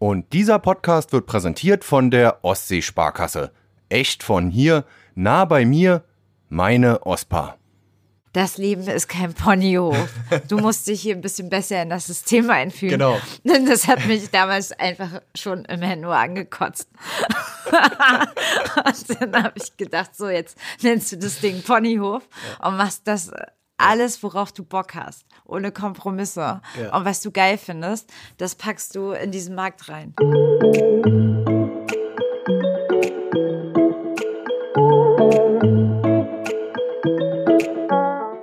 Und dieser Podcast wird präsentiert von der Ostseesparkasse. Echt von hier, nah bei mir, meine Ospa. Das Leben ist kein Ponyhof. Du musst dich hier ein bisschen besser in das System einfügen. Genau. Das hat mich damals einfach schon immer nur angekotzt. und dann habe ich gedacht, so jetzt nennst du das Ding Ponyhof und machst das alles, worauf du Bock hast, ohne Kompromisse. Ja. Und was du geil findest, das packst du in diesen Markt rein.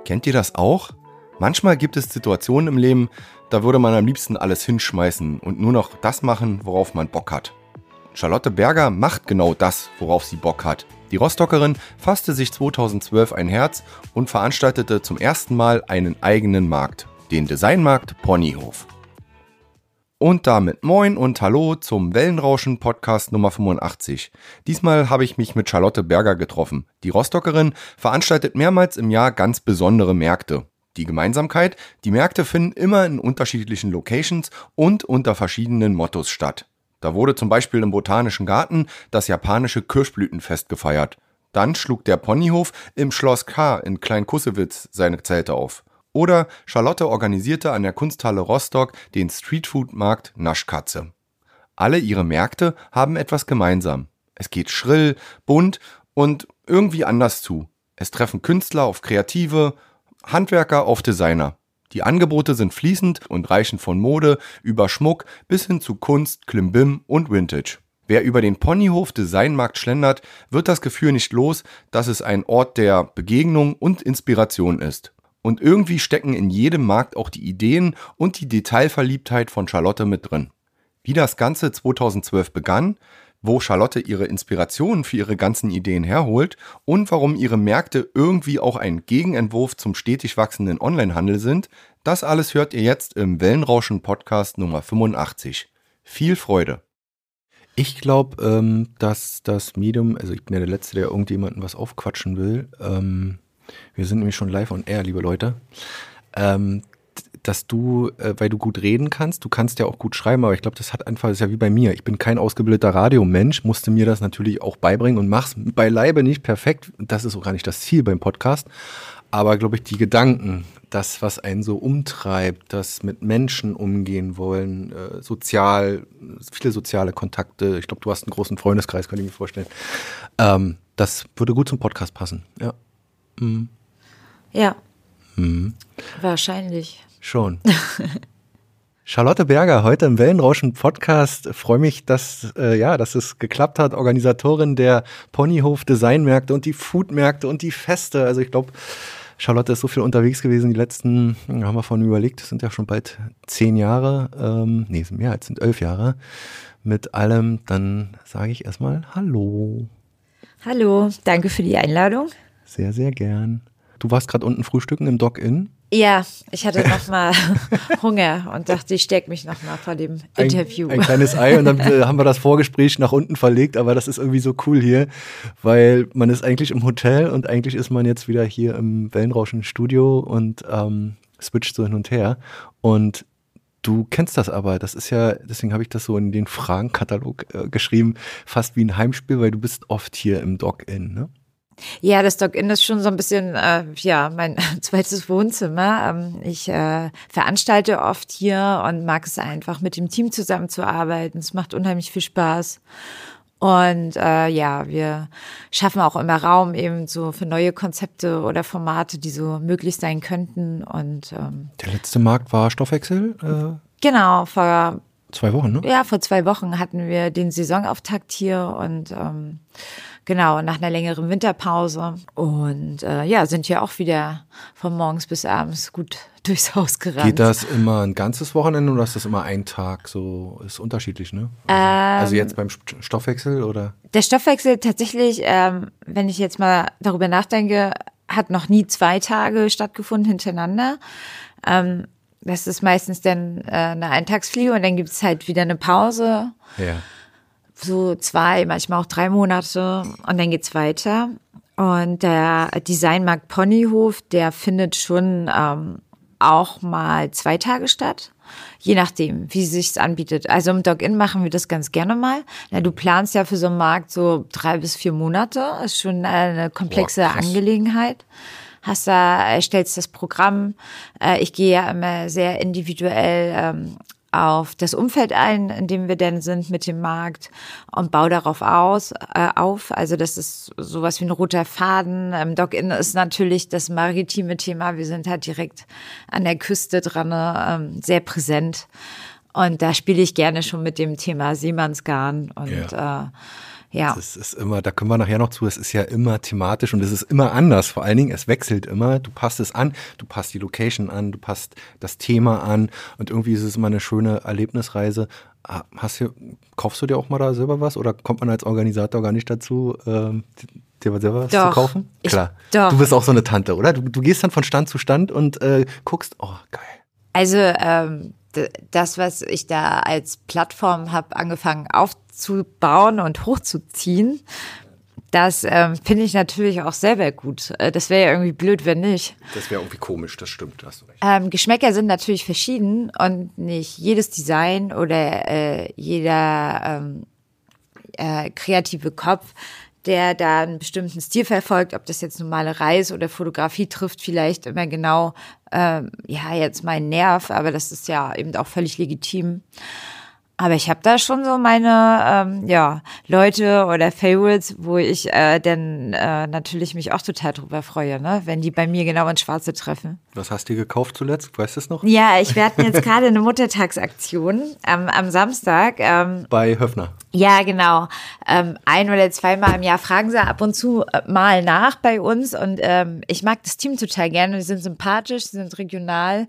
Kennt ihr das auch? Manchmal gibt es Situationen im Leben, da würde man am liebsten alles hinschmeißen und nur noch das machen, worauf man Bock hat. Charlotte Berger macht genau das, worauf sie Bock hat. Die Rostockerin fasste sich 2012 ein Herz und veranstaltete zum ersten Mal einen eigenen Markt, den Designmarkt Ponyhof. Und damit moin und hallo zum Wellenrauschen Podcast Nummer 85. Diesmal habe ich mich mit Charlotte Berger getroffen. Die Rostockerin veranstaltet mehrmals im Jahr ganz besondere Märkte. Die Gemeinsamkeit, die Märkte finden immer in unterschiedlichen Locations und unter verschiedenen Mottos statt. Da wurde zum Beispiel im Botanischen Garten das japanische Kirschblütenfest gefeiert. Dann schlug der Ponyhof im Schloss K in Klein-Kussewitz seine Zelte auf. Oder Charlotte organisierte an der Kunsthalle Rostock den Streetfood-Markt Naschkatze. Alle ihre Märkte haben etwas gemeinsam. Es geht schrill, bunt und irgendwie anders zu. Es treffen Künstler auf Kreative, Handwerker auf Designer. Die Angebote sind fließend und reichen von Mode über Schmuck bis hin zu Kunst, Klimbim und Vintage. Wer über den Ponyhof Designmarkt schlendert, wird das Gefühl nicht los, dass es ein Ort der Begegnung und Inspiration ist. Und irgendwie stecken in jedem Markt auch die Ideen und die Detailverliebtheit von Charlotte mit drin. Wie das Ganze 2012 begann, wo Charlotte ihre Inspirationen für ihre ganzen Ideen herholt und warum ihre Märkte irgendwie auch ein Gegenentwurf zum stetig wachsenden Onlinehandel sind, das alles hört ihr jetzt im Wellenrauschen Podcast Nummer 85. Viel Freude! Ich glaube, ähm, dass das Medium, also ich bin ja der Letzte, der irgendjemanden was aufquatschen will. Ähm, wir sind nämlich schon live on air, liebe Leute. Ähm, dass du, äh, weil du gut reden kannst, du kannst ja auch gut schreiben, aber ich glaube, das hat einfach, das ist ja wie bei mir. Ich bin kein ausgebildeter Radiomensch, musste mir das natürlich auch beibringen und mach's beileibe nicht perfekt. Das ist auch gar nicht das Ziel beim Podcast. Aber glaube ich, die Gedanken, das, was einen so umtreibt, das mit Menschen umgehen wollen, äh, sozial, viele soziale Kontakte. Ich glaube, du hast einen großen Freundeskreis, kann ich mir vorstellen. Ähm, das würde gut zum Podcast passen. Ja. Mhm. Ja, Mhm. wahrscheinlich. Schon. Charlotte Berger, heute im Wellenrauschen Podcast. Freue mich, dass, äh, ja, dass es geklappt hat. Organisatorin der Ponyhof Designmärkte und die Foodmärkte und die Feste. Also ich glaube, Charlotte ist so viel unterwegs gewesen. Die letzten, hm, haben wir vorhin überlegt, das sind ja schon bald zehn Jahre. Ähm, nee, sind mehr als sind elf Jahre. Mit allem, dann sage ich erstmal Hallo. Hallo, danke für die Einladung. Sehr, sehr gern. Du warst gerade unten frühstücken im Dock-In. Ja, ich hatte noch mal Hunger und dachte, ich stecke mich noch mal vor dem Interview. Ein, ein kleines Ei und dann äh, haben wir das Vorgespräch nach unten verlegt, aber das ist irgendwie so cool hier, weil man ist eigentlich im Hotel und eigentlich ist man jetzt wieder hier im Wellenrauschen Studio und ähm, switcht so hin und her. Und du kennst das aber, das ist ja, deswegen habe ich das so in den Fragenkatalog äh, geschrieben, fast wie ein Heimspiel, weil du bist oft hier im Dock-In, ne? Ja, das Dock-In ist schon so ein bisschen, äh, ja, mein zweites Wohnzimmer. Ähm, ich äh, veranstalte oft hier und mag es einfach, mit dem Team zusammenzuarbeiten. Es macht unheimlich viel Spaß. Und äh, ja, wir schaffen auch immer Raum eben so für neue Konzepte oder Formate, die so möglich sein könnten. Und ähm, Der letzte Markt war Stoffwechsel, äh, genau, vor zwei Wochen, ne? ja, vor zwei Wochen hatten wir den Saisonauftakt hier und ähm, genau, nach einer längeren Winterpause. Und äh, ja, sind hier auch wieder von morgens bis abends gut durchs Haus gerannt. Geht das immer ein ganzes Wochenende oder ist das immer ein Tag? So ist unterschiedlich, ne? Also, also jetzt beim St- Stoffwechsel oder? Der Stoffwechsel tatsächlich, ähm, wenn ich jetzt mal darüber nachdenke, hat noch nie zwei Tage stattgefunden hintereinander. Ähm, das ist meistens dann äh, eine Eintagsfliege und dann gibt es halt wieder eine Pause, Ja. So zwei, manchmal auch drei Monate und dann geht's weiter. Und der Designmarkt Ponyhof, der findet schon ähm, auch mal zwei Tage statt. Je nachdem, wie sich's anbietet. Also im Dog-In machen wir das ganz gerne mal. Na, du planst ja für so einen Markt so drei bis vier Monate. Ist schon eine komplexe Boah. Angelegenheit. Hast da, erstellst das Programm. Äh, Ich gehe ja immer sehr individuell ähm, auf das Umfeld ein, in dem wir denn sind mit dem Markt und baue darauf aus, äh, auf. Also das ist sowas wie ein roter Faden. Im Dock-In ist natürlich das maritime Thema. Wir sind halt direkt an der Küste dran, ähm, sehr präsent. Und da spiele ich gerne schon mit dem Thema Seemannsgarn und Ja. äh, ja. Das ist immer, da kommen wir nachher noch zu, es ist ja immer thematisch und es ist immer anders. Vor allen Dingen, es wechselt immer. Du passt es an, du passt die Location an, du passt das Thema an und irgendwie ist es immer eine schöne Erlebnisreise. Ah, Hast du, kaufst du dir auch mal da selber was oder kommt man als Organisator gar nicht dazu, ähm, dir selber was zu Doch. kaufen? Ich- Klar. doch. Du bist auch so eine Tante, oder? Du, du gehst dann von Stand zu Stand und äh, guckst, oh, geil. Also ähm, das, was ich da als Plattform habe angefangen aufzubauen und hochzuziehen, das ähm, finde ich natürlich auch selber gut. Äh, Das wäre ja irgendwie blöd, wenn nicht. Das wäre irgendwie komisch, das stimmt, hast du recht. Ähm, Geschmäcker sind natürlich verschieden und nicht jedes Design oder äh, jeder ähm, äh, kreative Kopf, der da einen bestimmten Stil verfolgt, ob das jetzt normale Reis oder Fotografie trifft, vielleicht immer genau, ähm, ja, jetzt meinen Nerv, aber das ist ja eben auch völlig legitim. Aber ich habe da schon so meine ähm, ja, Leute oder Favorites, wo ich äh, dann äh, natürlich mich auch total drüber freue, ne? wenn die bei mir genau ins Schwarze treffen. Was hast du gekauft zuletzt? Weißt du es noch? Ja, ich hatten jetzt gerade eine Muttertagsaktion am, am Samstag. Ähm, Bei Höfner. ja, genau. Ähm, ein oder zweimal im Jahr fragen sie ab und zu äh, mal nach bei uns. Und ähm, ich mag das Team total gerne. Die sind sympathisch, sie sind regional.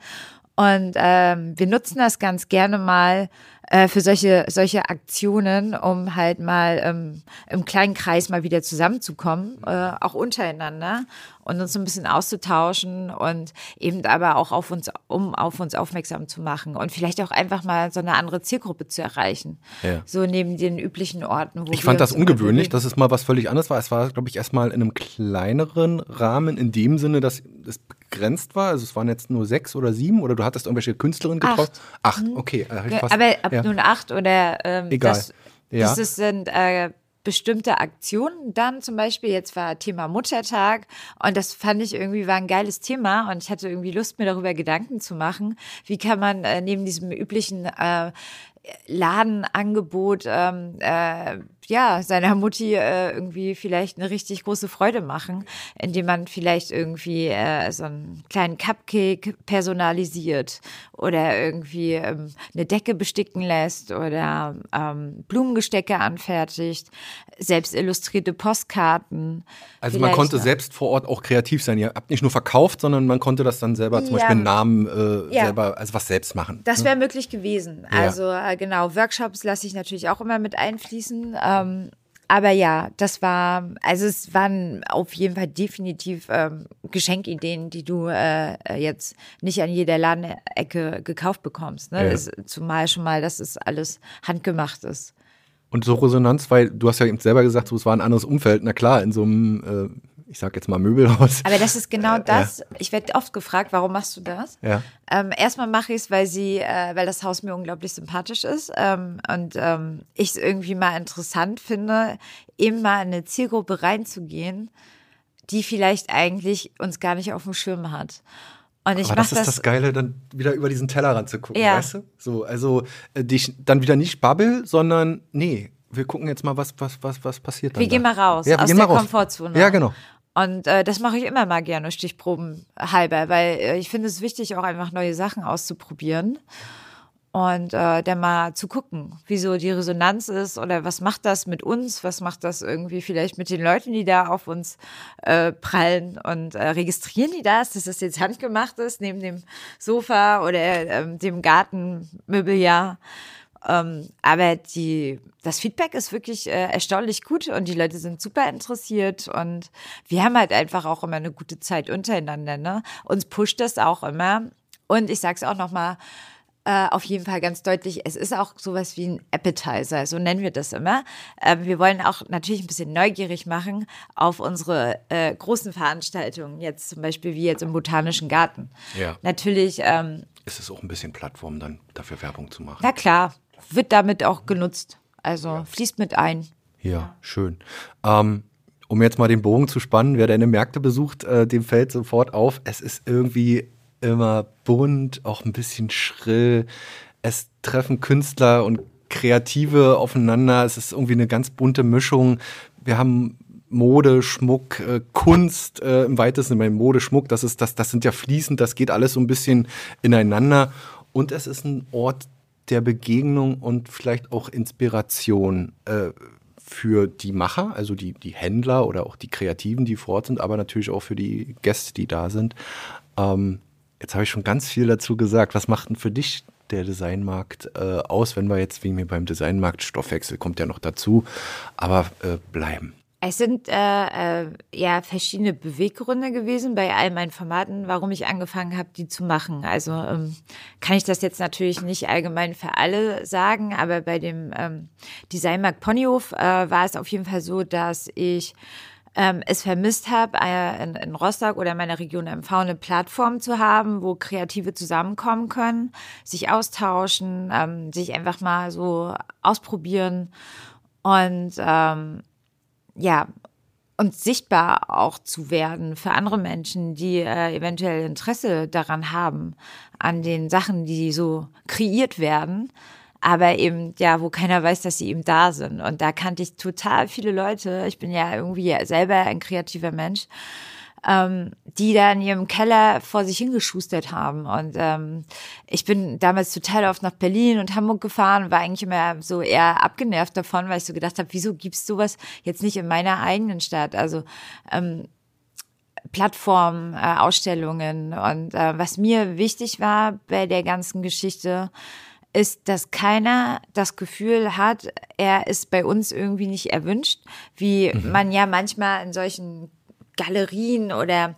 Und ähm, wir nutzen das ganz gerne mal äh, für solche, solche Aktionen, um halt mal ähm, im kleinen Kreis mal wieder zusammenzukommen, äh, auch untereinander und uns so ein bisschen auszutauschen und eben aber auch auf uns, um auf uns aufmerksam zu machen und vielleicht auch einfach mal so eine andere Zielgruppe zu erreichen. Ja. So neben den üblichen Orten, wo Ich fand das ungewöhnlich, dass es mal was völlig anderes war. Es war, glaube ich, erstmal in einem kleineren Rahmen, in dem Sinne, dass es begrenzt war. Also es waren jetzt nur sechs oder sieben oder du hattest irgendwelche Künstlerinnen getroffen. Acht, okay. äh, hab ich Ja, fast- aber ab ja. nun acht oder ähm, Egal. Das, Ja. das ist- sind äh, bestimmte Aktionen. Dann zum Beispiel, jetzt war Thema Muttertag und das fand ich irgendwie war ein geiles Thema und ich hatte irgendwie Lust, mir darüber Gedanken zu machen. Wie kann man äh, neben diesem üblichen äh, Ladenangebot ähm, äh, ja seiner Mutti äh, irgendwie vielleicht eine richtig große Freude machen, indem man vielleicht irgendwie äh, so einen kleinen Cupcake personalisiert oder irgendwie ähm, eine Decke besticken lässt oder ähm, Blumengestecke anfertigt, selbst illustrierte Postkarten. Also man konnte noch- selbst vor Ort auch kreativ sein. Ihr habt nicht nur verkauft, sondern man konnte das dann selber zum Ja. Beispiel einen Namen äh, Ja. selber, also was selbst machen. Das wäre möglich gewesen. Ja. Also äh, genau, Workshops lasse ich natürlich auch immer mit einfließen. Ähm, aber ja, das war, also es waren auf jeden Fall definitiv ähm, Geschenkideen, die du äh, jetzt nicht an jeder Ladenecke gekauft bekommst. Ne? Ja. Das, zumal schon mal, dass es alles handgemacht ist. Und so Resonanz, weil du hast ja eben selber gesagt, so, es war ein anderes Umfeld. Na klar, in so einem, äh, ich sag jetzt mal Möbelhaus. Aber das ist genau das. Ich werde oft gefragt, warum machst du das? Ja. Ähm, erstmal mache ich es, weil sie, äh, weil das Haus mir unglaublich sympathisch ist ähm, und ähm, ich es irgendwie mal interessant finde, eben mal in eine Zielgruppe reinzugehen, die vielleicht eigentlich uns gar nicht auf dem Schirm hat. Und ich Aber das ist das, Geile, dann wieder über diesen Tellerrand zu gucken, Ja. weißt du? So, also äh, dich dann wieder nicht Bubble, sondern nee, wir gucken jetzt mal, was, was, was, was passiert dann. wir gehen da. mal raus Ja, aus gehen der raus. Komfortzone. Ja, genau. Und äh, das mache ich immer mal gerne, Stichproben halber, weil äh, ich finde es wichtig, auch einfach neue Sachen auszuprobieren und äh, dann mal zu gucken, wieso die Resonanz ist oder was macht das mit uns, was macht das irgendwie vielleicht mit den Leuten, die da auf uns äh, prallen und äh, registrieren die das, dass das jetzt handgemacht ist, neben dem Sofa oder ähm, dem Gartenmöbeljahr. Ähm, aber die, das Feedback ist wirklich äh, erstaunlich gut und die Leute sind super interessiert und wir haben halt einfach auch immer eine gute Zeit untereinander. Ne? Uns pusht das auch immer. Und ich sag's auch nochmal, äh, auf jeden Fall ganz deutlich, es ist auch sowas wie ein Appetizer, so nennen wir das immer. Äh, wir wollen auch natürlich ein bisschen neugierig machen auf unsere äh, großen Veranstaltungen, jetzt zum Beispiel wie jetzt im Botanischen Garten. Ja. Natürlich. Ähm, ist es auch ein bisschen Plattform dann dafür Werbung zu machen. Na klar, wird damit auch genutzt. Also ja. fließt mit ein. Ja, schön. Ähm, um jetzt mal den Bogen zu spannen, wer deine Märkte besucht, äh, dem fällt sofort auf, es ist irgendwie immer bunt, auch ein bisschen schrill. Es treffen Künstler und Kreative aufeinander. Es ist irgendwie eine ganz bunte Mischung. Wir haben Mode, Schmuck, äh, Kunst äh, im weitesten Sinne. Mode, Schmuck, das ist das, das sind ja fließend, das geht alles so ein bisschen ineinander. Und es ist ein Ort der Begegnung und vielleicht auch Inspiration äh, für die Macher, also die, die Händler oder auch die Kreativen, die vor Ort sind, aber natürlich auch für die Gäste, die da sind. Ähm, jetzt habe ich schon ganz viel dazu gesagt. Was macht denn für dich der Designmarkt äh, aus, wenn wir jetzt wie mir beim Designmarkt Stoffwechsel kommt ja noch dazu, aber äh, bleiben? Es sind äh, äh, ja verschiedene Beweggründe gewesen bei all meinen Formaten, warum ich angefangen habe, die zu machen. Also ähm, kann ich das jetzt natürlich nicht allgemein für alle sagen, aber bei dem ähm, Designmarkt Ponyhof äh, war es auf jeden Fall so, dass ich ähm, es vermisst habe, äh, in, in Rostock oder in meiner Region MV eine Plattform zu haben, wo Kreative zusammenkommen können, sich austauschen, ähm, sich einfach mal so ausprobieren und ähm, ja, und sichtbar auch zu werden für andere Menschen, die äh, eventuell Interesse daran haben, an den Sachen, die so kreiert werden, aber eben, ja, wo keiner weiß, dass sie eben da sind. Und da kannte ich total viele Leute. Ich bin ja irgendwie selber ein kreativer Mensch ähm, die da in ihrem Keller vor sich hingeschustert haben. Und ähm, ich bin damals total oft nach Berlin und Hamburg gefahren und war eigentlich immer so eher abgenervt davon, weil ich so gedacht habe, wieso gibt's sowas jetzt nicht in meiner eigenen Stadt? Also ähm, Plattformen, äh, Ausstellungen. Und äh, was mir wichtig war bei der ganzen Geschichte, ist, dass keiner das Gefühl hat, er ist bei uns irgendwie nicht erwünscht, wie mhm. man ja manchmal in solchen Galerien oder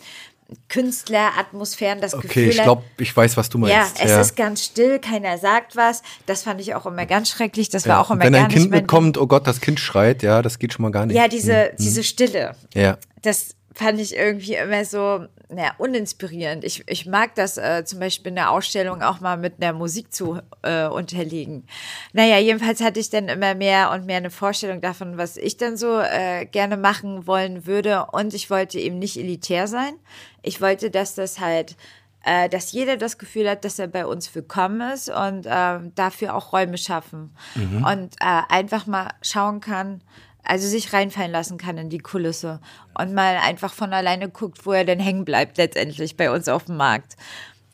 Künstleratmosphären das okay, Gefühl Okay, ich glaube, ich weiß, was du meinst. Ja, es ja. ist ganz still, keiner sagt was. Das fand ich auch immer ganz schrecklich. Das war ja. auch immer Wenn ein Kind mitkommt, oh Gott, das Kind schreit, ja, das geht schon mal gar nicht. Ja, diese, hm. diese Stille. Ja. Das fand ich irgendwie immer so, naja, uninspirierend. Ich, ich mag das äh, zum Beispiel in der Ausstellung auch mal mit einer Musik zu äh, unterlegen. Naja, jedenfalls hatte ich dann immer mehr und mehr eine Vorstellung davon, was ich dann so äh, gerne machen wollen würde. Und ich wollte eben nicht elitär sein. Ich wollte, dass das halt äh, dass jeder das Gefühl hat, dass er bei uns willkommen ist und äh, dafür auch Räume schaffen mhm. und äh, einfach mal schauen kann, also sich reinfallen lassen kann in die Kulisse und mal einfach von alleine guckt, wo er denn hängen bleibt letztendlich bei uns auf dem Markt.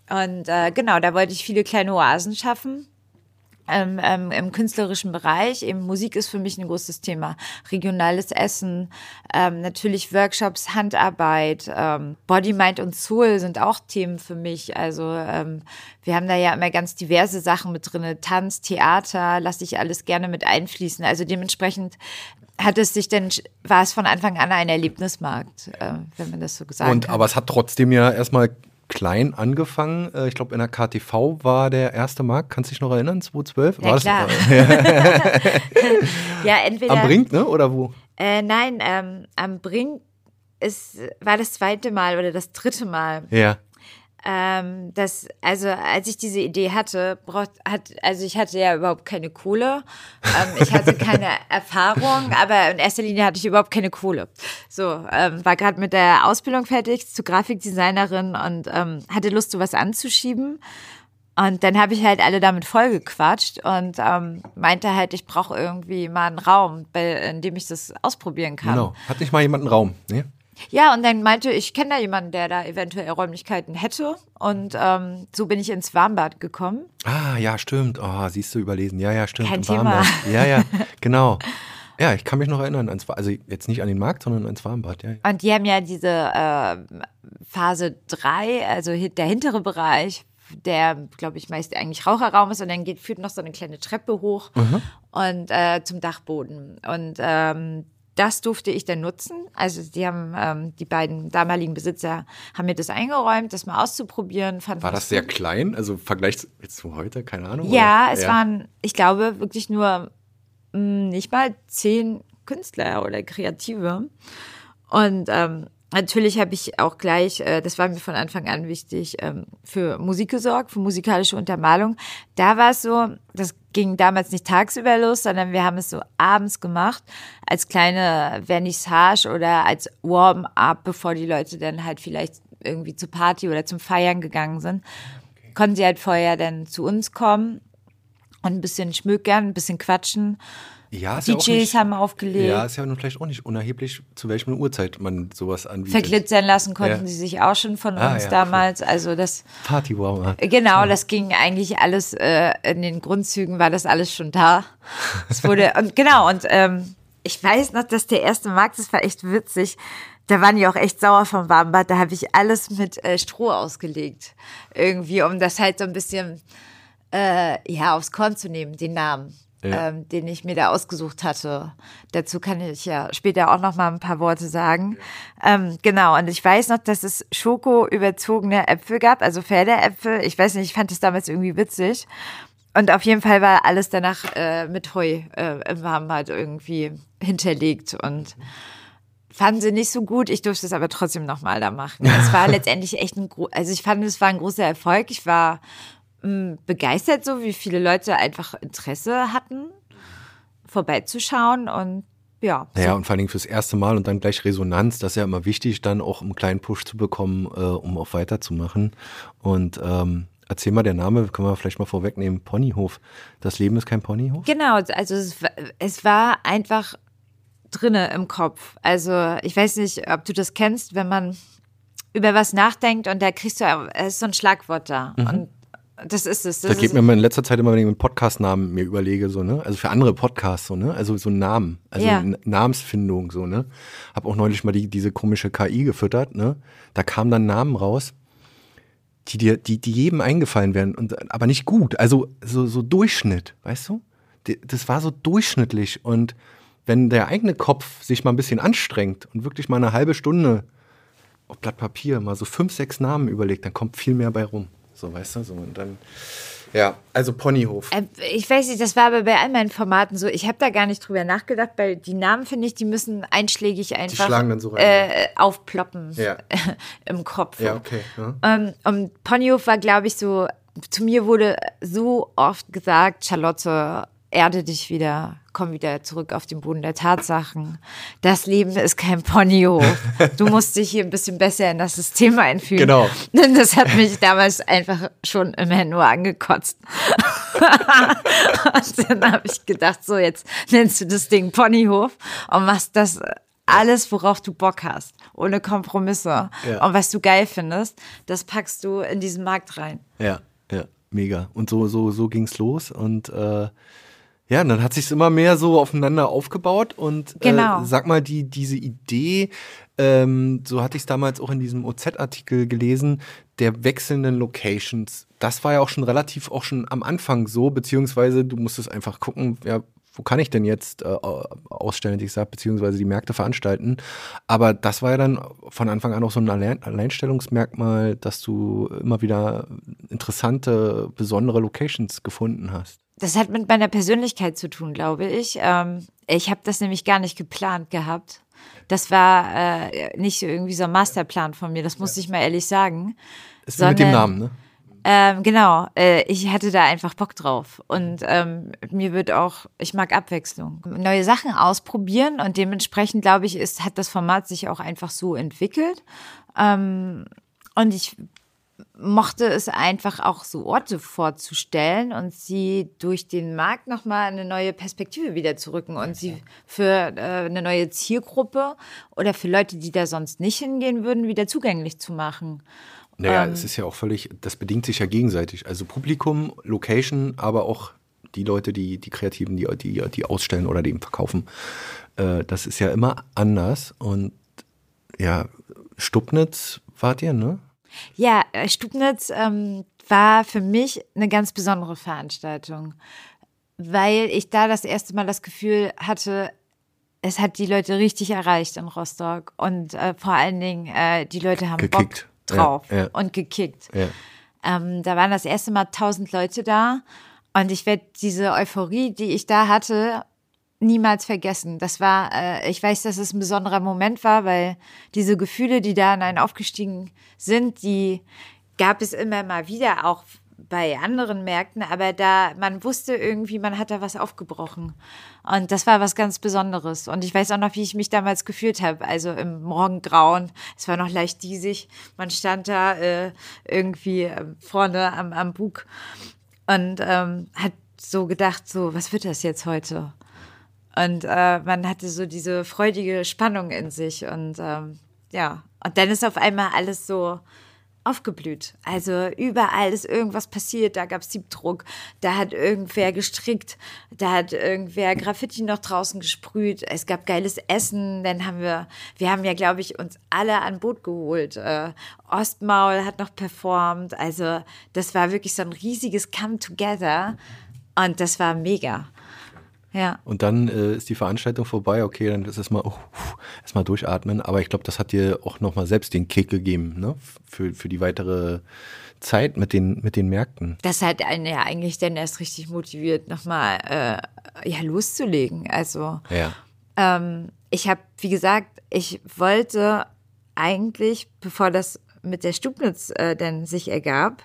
Und äh, genau, da wollte ich viele kleine Oasen schaffen ähm, ähm, im künstlerischen Bereich. Eben Musik ist für mich ein großes Thema. Regionales Essen, ähm, natürlich Workshops, Handarbeit, ähm, Body, Mind und Soul sind auch Themen für mich. Also ähm, wir haben da ja immer ganz diverse Sachen mit drinne. Tanz, Theater, lasse ich alles gerne mit einfließen. Also dementsprechend hat es sich denn, war es von Anfang an ein Erlebnismarkt, äh, wenn man das so gesagt Und, kann. Aber es hat trotzdem ja erstmal klein angefangen. Äh, ich glaube, in der KTV war der erste Markt. Kannst du dich noch erinnern? 2012? Ja, war klar. Das, ja, entweder. Am Brink, ne? Oder wo? Äh, nein, ähm, am Brink ist, war das zweite Mal oder das dritte Mal. Ja ähm, dass, also als ich diese Idee hatte, braucht, hat, also ich hatte ja überhaupt keine Kohle, ähm, ich hatte keine Erfahrung, aber in erster Linie hatte ich überhaupt keine Kohle. So, ähm, war gerade mit der Ausbildung fertig zur Grafikdesignerin und ähm, hatte Lust, sowas anzuschieben. Und dann habe ich halt alle damit vollgequatscht und ähm, meinte halt, ich brauche irgendwie mal einen Raum, bei, in dem ich das ausprobieren kann. Genau. Hat nicht mal jemand einen Raum, ne? Ja, und dann meinte ich, kenne da jemanden, der da eventuell Räumlichkeiten hätte. Und ähm, so bin ich ins Warmbad gekommen. Ah, ja, stimmt. Oh, siehst du überlesen. Ja, ja, stimmt. Kein Thema. Ja, ja, genau. Ja, ich kann mich noch erinnern, ans, also jetzt nicht an den Markt, sondern ans Warmbad. Ja. Und die haben ja diese äh, Phase 3, also der hintere Bereich, der, glaube ich, meist eigentlich Raucherraum ist und dann geht, führt noch so eine kleine Treppe hoch mhm. und äh, zum Dachboden. Und ähm, das durfte ich dann nutzen. Also die haben, ähm, die beiden damaligen Besitzer haben mir das eingeräumt, das mal auszuprobieren. Fand War das sehr gut. klein? Also Vergleich zu heute, keine Ahnung? Ja, oder? es ja. waren, ich glaube, wirklich nur mh, hm, nicht mal zehn Künstler oder Kreative. Und ähm, Natürlich habe ich auch gleich, äh, das war mir von Anfang an wichtig, ähm, für Musik gesorgt, für musikalische Untermalung. Da war es so, das ging damals nicht tagsüber los, sondern wir haben es so abends gemacht, als kleine Vernissage oder als Warm-up, bevor die Leute dann halt vielleicht irgendwie zur Party oder zum Feiern gegangen sind. Okay. Konnten sie halt vorher dann zu uns kommen und ein bisschen schmökern, ein bisschen quatschen. Ja, DJs ja nicht, haben aufgelegt. Ja, ist ja nun vielleicht auch nicht unerheblich, zu welcher Uhrzeit man sowas anbietet. Verglitzern lassen konnten ja. sie sich auch schon von ah, uns ja, damals. Also das Party wow. Genau, das ging eigentlich alles äh, in den Grundzügen war das alles schon da. Es wurde und genau und ähm, ich weiß noch, dass der erste Markt, das war echt witzig. Da waren die auch echt sauer vom Warmbad. Da habe ich alles mit äh, Stroh ausgelegt. Irgendwie, um das halt so ein bisschen äh, ja aufs Korn zu nehmen, den Namen ja. ähm, den ich mir da ausgesucht hatte. Dazu kann ich ja später auch noch mal ein paar Worte sagen. Ja. Ähm, genau, und ich weiß noch, dass es Schoko überzogene Äpfel gab, also Pferdeäpfel. Ich weiß nicht, ich fand das damals irgendwie witzig. Und auf jeden Fall war alles danach äh, mit Heu äh, im Warmbad irgendwie hinterlegt und fanden sie nicht so gut. Ich durfte es aber trotzdem nochmal da machen. Es war letztendlich echt ein, also ich fand, es war ein großer Erfolg. Ich war begeistert, so wie viele Leute einfach Interesse hatten, vorbeizuschauen und ja. Ja, und vor allen Dingen fürs erste Mal und dann gleich Resonanz, das ist ja immer wichtig, dann auch einen kleinen Push zu bekommen, äh, um auch weiterzumachen. Und ähm, erzähl mal der Name, können wir vielleicht mal vorwegnehmen, Ponyhof. Das Leben ist kein Ponyhof? Genau, also es, es war einfach drinne im Kopf. Also ich weiß nicht, ob du das kennst, wenn man über was nachdenkt und da kriegst du, es ist so ein Schlagwort da. Mhm. Und das ist es. Das, das geht mir in letzter Zeit immer, wenn ich einen Podcast-Namen mir überlege, so, ne? Also für andere Podcasts, so, ne? Also so Namen. Also ja. Namensfindung, so, ne? Hab auch neulich mal die, diese komische KI gefüttert, ne? Da kamen dann Namen raus, die dir, die, die jedem eingefallen wären, und, aber nicht gut. Also so, so Durchschnitt, weißt du? Das war so durchschnittlich. Und wenn der eigene Kopf sich mal ein bisschen anstrengt und wirklich mal eine halbe Stunde auf Blatt Papier mal so fünf, sechs Namen überlegt, dann kommt viel mehr bei rum. So, weißt du, so und dann. Ja, also Ponyhof. Äh, ich weiß nicht, das war aber bei all meinen Formaten so. Ich habe da gar nicht drüber nachgedacht, weil die Namen, finde ich, die müssen einschlägig einfach so äh, aufploppen ja. im Kopf. Ja, okay. Ja. Ähm, und Ponyhof war, glaube ich, so, zu mir wurde so oft gesagt, Charlotte, erde dich wieder, komm wieder zurück auf den Boden der Tatsachen. Das Leben ist kein Ponyhof. Du musst dich hier ein bisschen besser in das System einfügen. Genau. Das hat mich damals einfach schon immer nur angekotzt. und dann habe ich gedacht, so jetzt nennst du das Ding Ponyhof und machst das alles, worauf du Bock hast, ohne Kompromisse. Ja. Und was du geil findest, das packst du in diesen Markt rein. Ja, ja, mega. Und so, so, so ging's los und äh ja, und dann hat sich immer mehr so aufeinander aufgebaut und äh, genau. äh, sag mal, die, diese Idee, ähm, so hatte ich es damals auch in diesem OZ-Artikel gelesen, der wechselnden Locations. Das war ja auch schon relativ auch schon am Anfang so, beziehungsweise du musstest einfach gucken, ja, wo kann ich denn jetzt äh, ausstellen, ich sag, beziehungsweise die Märkte veranstalten. Aber das war ja dann von Anfang an auch so ein Alleinstellungsmerkmal, dass du immer wieder interessante, besondere Locations gefunden hast. Das hat mit meiner Persönlichkeit zu tun, glaube ich. Ähm, ich habe das nämlich gar nicht geplant gehabt. Das war äh, nicht irgendwie so ein Masterplan von mir, das muss ja. ich mal ehrlich sagen. Ist sondern, mit dem Namen, ne? Ähm, genau, äh, ich hatte da einfach Bock drauf. Und ähm, mir wird auch, ich mag Abwechslung. Neue Sachen ausprobieren und dementsprechend, glaube ich, ist, hat das Format sich auch einfach so entwickelt. Ähm, und ich mochte es einfach auch so Orte vorzustellen und sie durch den Markt nochmal eine neue Perspektive wieder zu rücken und sie für äh, eine neue Zielgruppe oder für Leute, die da sonst nicht hingehen würden, wieder zugänglich zu machen. Naja, ähm, es ist ja auch völlig, das bedingt sich ja gegenseitig. Also Publikum, Location, aber auch die Leute, die, die Kreativen, die, die, die ausstellen oder die eben verkaufen. Äh, das ist ja immer anders. Und ja, Stubnitz wart ihr, ne? Ja, äh, Stubnitz ähm, war für mich eine ganz besondere Veranstaltung, weil ich da das erste Mal das Gefühl hatte, es hat die Leute richtig erreicht in Rostock. Und äh, vor allen Dingen, äh, die Leute haben Gekickt. Bock drauf Ja, ja. und gekickt. Ja. Ähm, da waren das erste Mal tausend Leute da. Und ich werde diese Euphorie, die ich da hatte, niemals vergessen. Das war, äh, ich weiß, dass es ein besonderer Moment war, weil diese Gefühle, die da in einen aufgestiegen sind, die gab es immer mal wieder, auch bei anderen Märkten, aber da, man wusste irgendwie, man hat da was aufgebrochen. Und das war was ganz Besonderes. Und ich weiß auch noch, wie ich mich damals gefühlt habe. Also im Morgengrauen. Es war noch leicht diesig. Man stand da äh, irgendwie äh, vorne am, am Bug und ähm, hat so gedacht, so, was wird das jetzt heute? Und äh, man hatte so diese freudige Spannung in sich. Und ähm, ja, und dann ist auf einmal alles so aufgeblüht. Also überall ist irgendwas passiert. Da gab es Siebdruck, da hat irgendwer gestrickt, da hat irgendwer Graffiti noch draußen gesprüht. Es gab geiles Essen. Dann haben wir, wir haben ja, glaube ich, uns alle an Boot geholt. Äh, Ostmaul hat noch performt. Also das war wirklich so ein riesiges Come Together. Und das war mega. Ja. Und dann äh, ist die Veranstaltung vorbei, okay, dann ist es mal, oh, erstmal durchatmen. Aber ich glaube, das hat dir auch nochmal selbst den Kick gegeben, ne? Für, für die weitere Zeit mit den, mit den Märkten. Das hat einen ja eigentlich dann erst richtig motiviert, nochmal äh, ja, loszulegen. Also Ja. ähm, ich habe, wie gesagt, ich wollte eigentlich, bevor das mit der Stubnitz äh, dann sich ergab,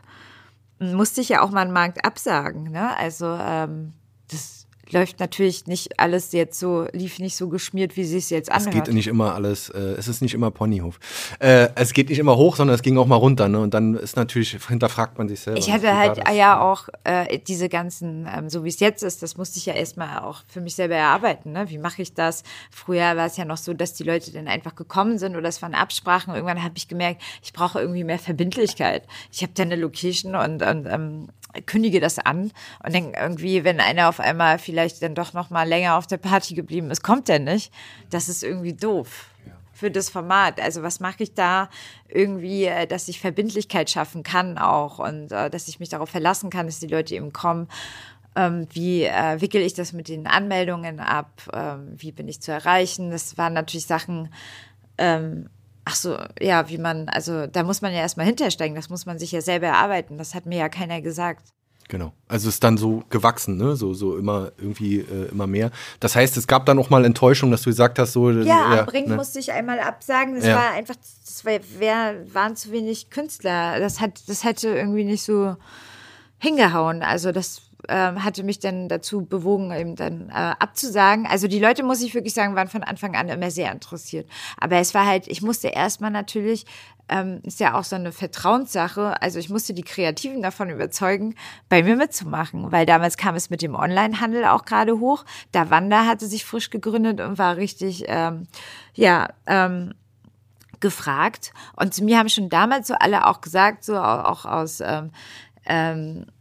musste ich ja auch mal einen Markt absagen. Ne? Also ähm, das läuft natürlich nicht alles jetzt so, lief nicht so geschmiert, wie sie es jetzt Es anhört. geht nicht immer alles, äh, es ist nicht immer Ponyhof. Äh, es geht nicht immer hoch, sondern es ging auch mal runter, ne? Und dann ist natürlich, hinterfragt man sich selber. Ich hatte halt das? ja auch äh, diese ganzen, ähm, so wie es jetzt ist, das musste ich ja erstmal auch für mich selber erarbeiten. Ne? Wie mache ich das? Früher war es ja noch so, dass die Leute dann einfach gekommen sind oder es waren Absprachen. Irgendwann habe ich gemerkt, ich brauche irgendwie mehr Verbindlichkeit. Ich habe dann eine Location und, und ähm, kündige das an und dann irgendwie, wenn einer auf einmal vielleicht dann doch noch mal länger auf der Party geblieben ist, kommt der nicht. Das ist irgendwie doof für das Format. Also was mache ich da irgendwie, äh, dass ich Verbindlichkeit schaffen kann auch und äh, dass ich mich darauf verlassen kann, dass die Leute eben kommen. Ähm, wie äh, wickel ich das mit den Anmeldungen ab? Ähm, wie bin ich zu erreichen? Das waren natürlich Sachen, ähm, ach so, ja, wie man, also da muss man ja erstmal hintersteigen, das muss man sich ja selber erarbeiten. Das hat mir ja keiner gesagt. Genau. Also es ist dann so gewachsen, ne? So, so immer irgendwie äh, immer mehr. Das heißt, es gab dann auch mal Enttäuschung, dass du gesagt hast, so. Ja, am Brink ne? musste ich einmal absagen. Das Ja. war einfach, das war, wär, waren zu wenig Künstler. Das hat, das hätte irgendwie nicht so hingehauen. Also das ähm, hatte mich dann dazu bewogen, eben dann äh, abzusagen. Also die Leute, muss ich wirklich sagen, waren von Anfang an immer sehr interessiert. Aber es war halt, ich musste erstmal natürlich, ähm, ist ja auch so eine Vertrauenssache, also ich musste die Kreativen davon überzeugen, bei mir mitzumachen, weil damals kam es mit dem Onlinehandel auch gerade hoch. Da Wanda hatte sich frisch gegründet und war richtig, ähm, ja, ähm, gefragt. Und zu mir haben schon damals so alle auch gesagt, so au- auch aus ähm, ähm, äh,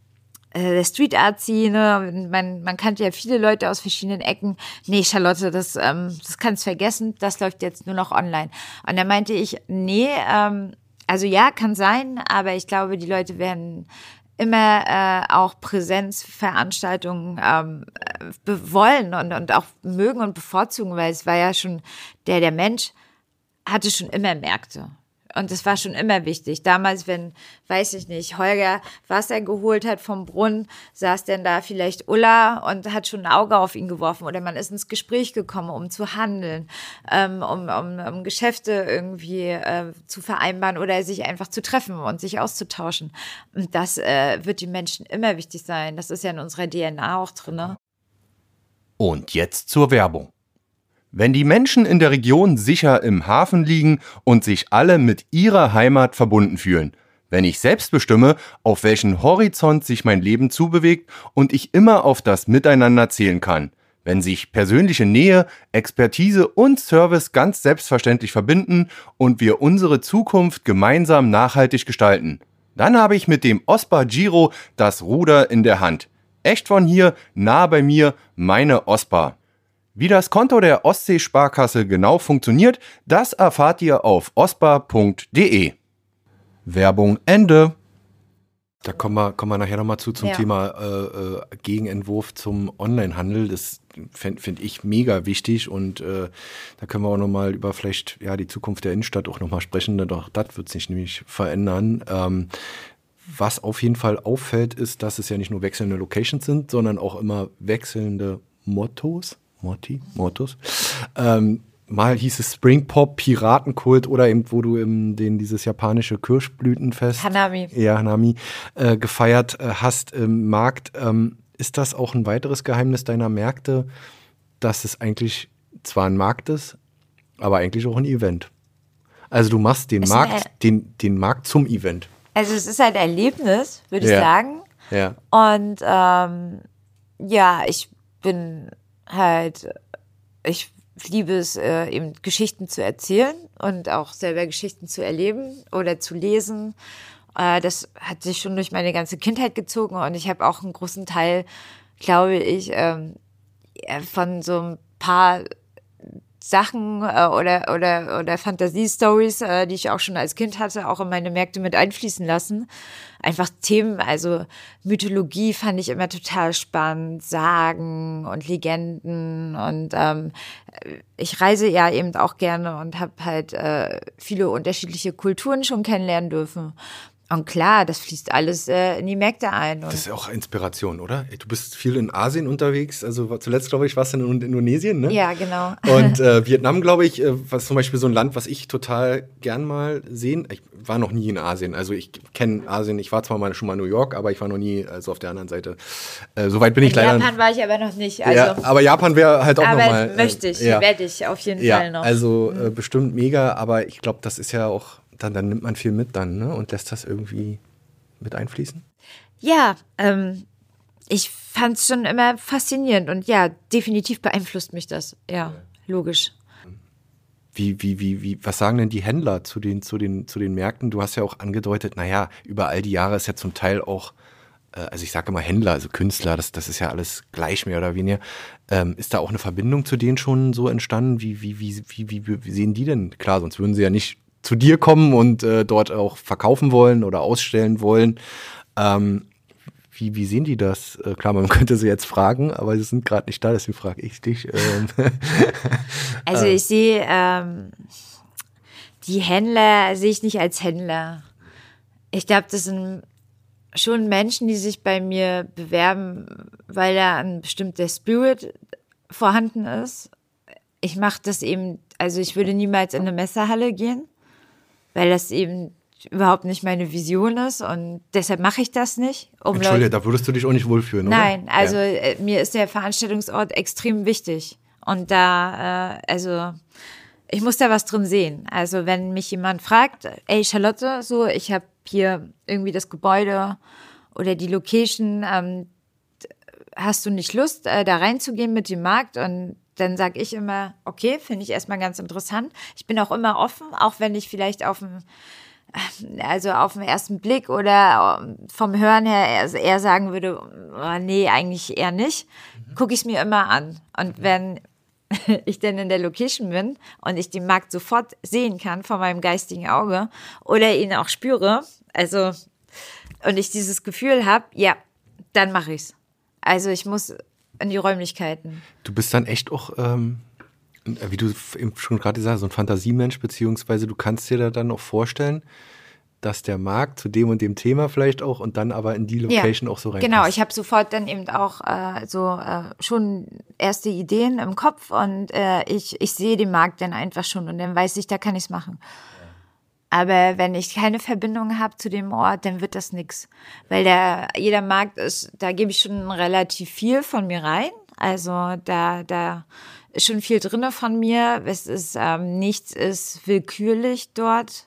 der Street Art Szene, man, man kannte ja viele Leute aus verschiedenen Ecken. Nee, Charlotte, das, ähm, das kannst vergessen, das läuft jetzt nur noch online. Und dann meinte ich, nee, ähm, also ja, kann sein, aber ich glaube, die Leute werden immer äh, auch Präsenzveranstaltungen ähm, äh, wollen und, und auch mögen und bevorzugen, weil es war ja schon der, der Mensch hatte schon immer Märkte. Und das war schon immer wichtig. Damals, wenn, weiß ich nicht, Holger Wasser geholt hat vom Brunnen, saß denn da vielleicht Ulla und hat schon ein Auge auf ihn geworfen. Oder man ist ins Gespräch gekommen, um zu handeln, ähm, um, um, um Geschäfte irgendwie äh, zu vereinbaren oder sich einfach zu treffen und sich auszutauschen. Und das äh, wird den Menschen immer wichtig sein. Das ist ja in unserer DNA auch drin. Ne? Und jetzt zur Werbung. Wenn die Menschen in der Region sicher im Hafen liegen und sich alle mit ihrer Heimat verbunden fühlen, wenn ich selbst bestimme, auf welchen Horizont sich mein Leben zubewegt und ich immer auf das Miteinander zählen kann, wenn sich persönliche Nähe, Expertise und Service ganz selbstverständlich verbinden und wir unsere Zukunft gemeinsam nachhaltig gestalten, dann habe ich mit dem OSPA Giro das Ruder in der Hand. Echt von hier, nah bei mir, meine OSPA. Wie das Konto der Ostsee-Sparkasse genau funktioniert, das erfahrt ihr auf ospa.de. Werbung Ende. Da kommen wir, kommen wir nachher nochmal zu zum ja. Thema äh, äh, Gegenentwurf zum Onlinehandel. Das finde find ich mega wichtig und äh, da können wir auch nochmal über vielleicht ja die Zukunft der Innenstadt auch nochmal sprechen. Doch das wird sich nämlich verändern. Ähm, was auf jeden Fall auffällt, ist, dass es ja nicht nur wechselnde Locations sind, sondern auch immer wechselnde Mottos. Motti, Mottos. Ähm, mal hieß es Spring Pop, Piratenkult oder eben, wo du im, den, dieses japanische Kirschblütenfest. Hanami. Ja, Hanami, äh, gefeiert äh, hast im Markt. Ähm, ist das auch ein weiteres Geheimnis deiner Märkte, dass es eigentlich zwar ein Markt ist, aber eigentlich auch ein Event? Also du machst den Markt, den, den Markt zum Event. Also es ist ein Erlebnis, würde ja. ich sagen. Ja. Und ähm, ja, ich bin halt, ich liebe es, äh, eben Geschichten zu erzählen und auch selber Geschichten zu erleben oder zu lesen. Äh, das hat sich schon durch meine ganze Kindheit gezogen und ich habe auch einen großen Teil, glaube ich, ähm, von so ein paar Sachen äh, oder oder oder Fantasiestories, äh, die ich auch schon als Kind hatte, auch in meine Märkte mit einfließen lassen. Einfach Themen, also Mythologie fand ich immer total spannend, Sagen und Legenden und ähm, ich reise ja eben auch gerne und habe halt äh, viele unterschiedliche Kulturen schon kennenlernen dürfen und klar, das fließt alles äh, in die Märkte ein. das ist auch Inspiration, oder? Du bist viel in Asien unterwegs. Also zuletzt, glaube ich, warst du in Indonesien, ne? Ja, genau. Und äh, Vietnam, glaube ich, äh, was zum Beispiel so ein Land, was ich total gern mal sehen. Ich war noch nie in Asien. Also ich kenne Asien. Ich war zwar mal schon mal in New York, aber ich war noch nie also auf der anderen Seite. Äh, Soweit bin ich in leider. Japan war ich aber noch nicht. Also ja, aber Japan wäre halt auch aber nochmal. Äh, möchte ich, ja. werde ich auf jeden ja, Fall noch. Also äh, bestimmt mega, aber ich glaube, das ist ja auch, dann, dann nimmt man viel mit dann, ne? Und lässt das irgendwie mit einfließen? Ja, ähm, ich fand es schon immer faszinierend und ja, definitiv beeinflusst mich das. Ja, logisch. Wie, wie, wie, wie, was sagen denn die Händler zu den, zu den, zu den Märkten? Du hast ja auch angedeutet, naja, über all die Jahre ist ja zum Teil auch, äh, also ich sage immer Händler, also Künstler, das, das ist ja alles gleich mehr oder weniger. Ähm, ist da auch eine Verbindung zu denen schon so entstanden? Wie, wie, wie, wie, wie, wie sehen die denn? Klar, sonst würden sie ja nicht zu dir kommen und äh, dort auch verkaufen wollen oder ausstellen wollen. Ähm, wie, wie sehen die das? Äh, klar, man könnte sie jetzt fragen, aber sie sind gerade nicht da, deswegen frage ich dich. Ähm. also ich sehe ähm, die Händler sehe ich nicht als Händler. Ich glaube, das sind schon Menschen, die sich bei mir bewerben, weil da ein bestimmter Spirit vorhanden ist. Ich mache das eben, also ich würde niemals in eine Messerhalle gehen weil das eben überhaupt nicht meine Vision ist und deshalb mache ich das nicht. Um Entschuldige, Leute, da würdest du dich auch nicht wohlfühlen, oder? Nein, also ja. Äh, mir ist der Veranstaltungsort extrem wichtig und da, äh, also ich muss da was drin sehen. Also wenn mich jemand fragt, ey Charlotte, so ich habe hier irgendwie das Gebäude oder die Location, ähm, hast du nicht Lust, äh, da reinzugehen mit dem Markt und dann sage ich immer, okay, finde ich erstmal ganz interessant. Ich bin auch immer offen, auch wenn ich vielleicht auf dem also auf den ersten Blick oder ähm, vom Hören her eher sagen würde, oh, nee, eigentlich eher nicht, mhm. gucke ich es mir immer an. Und wenn ich denn in der Location bin und ich den Markt sofort sehen kann von meinem geistigen Auge oder ihn auch spüre, also und ich dieses Gefühl habe, ja, dann mache ich's. Also ich muss in die Räumlichkeiten. Du bist dann echt auch, ähm, wie du schon gerade gesagt hast, so ein Fantasiemensch, beziehungsweise du kannst dir da dann auch vorstellen, dass der Markt zu dem und dem Thema vielleicht auch und dann aber in die Location ja, auch so rein. Genau, ich habe sofort dann eben auch äh, so äh, schon erste Ideen im Kopf und äh, ich, ich sehe den Markt dann einfach schon und dann weiß ich, da kann ich es machen. Aber wenn ich keine Verbindung habe zu dem Ort, dann wird das nix. Weil der, jeder Markt ist, da gebe ich schon relativ viel von mir rein. Also da, da ist schon viel drinne von mir. Es ist, ähm, nichts ist willkürlich dort,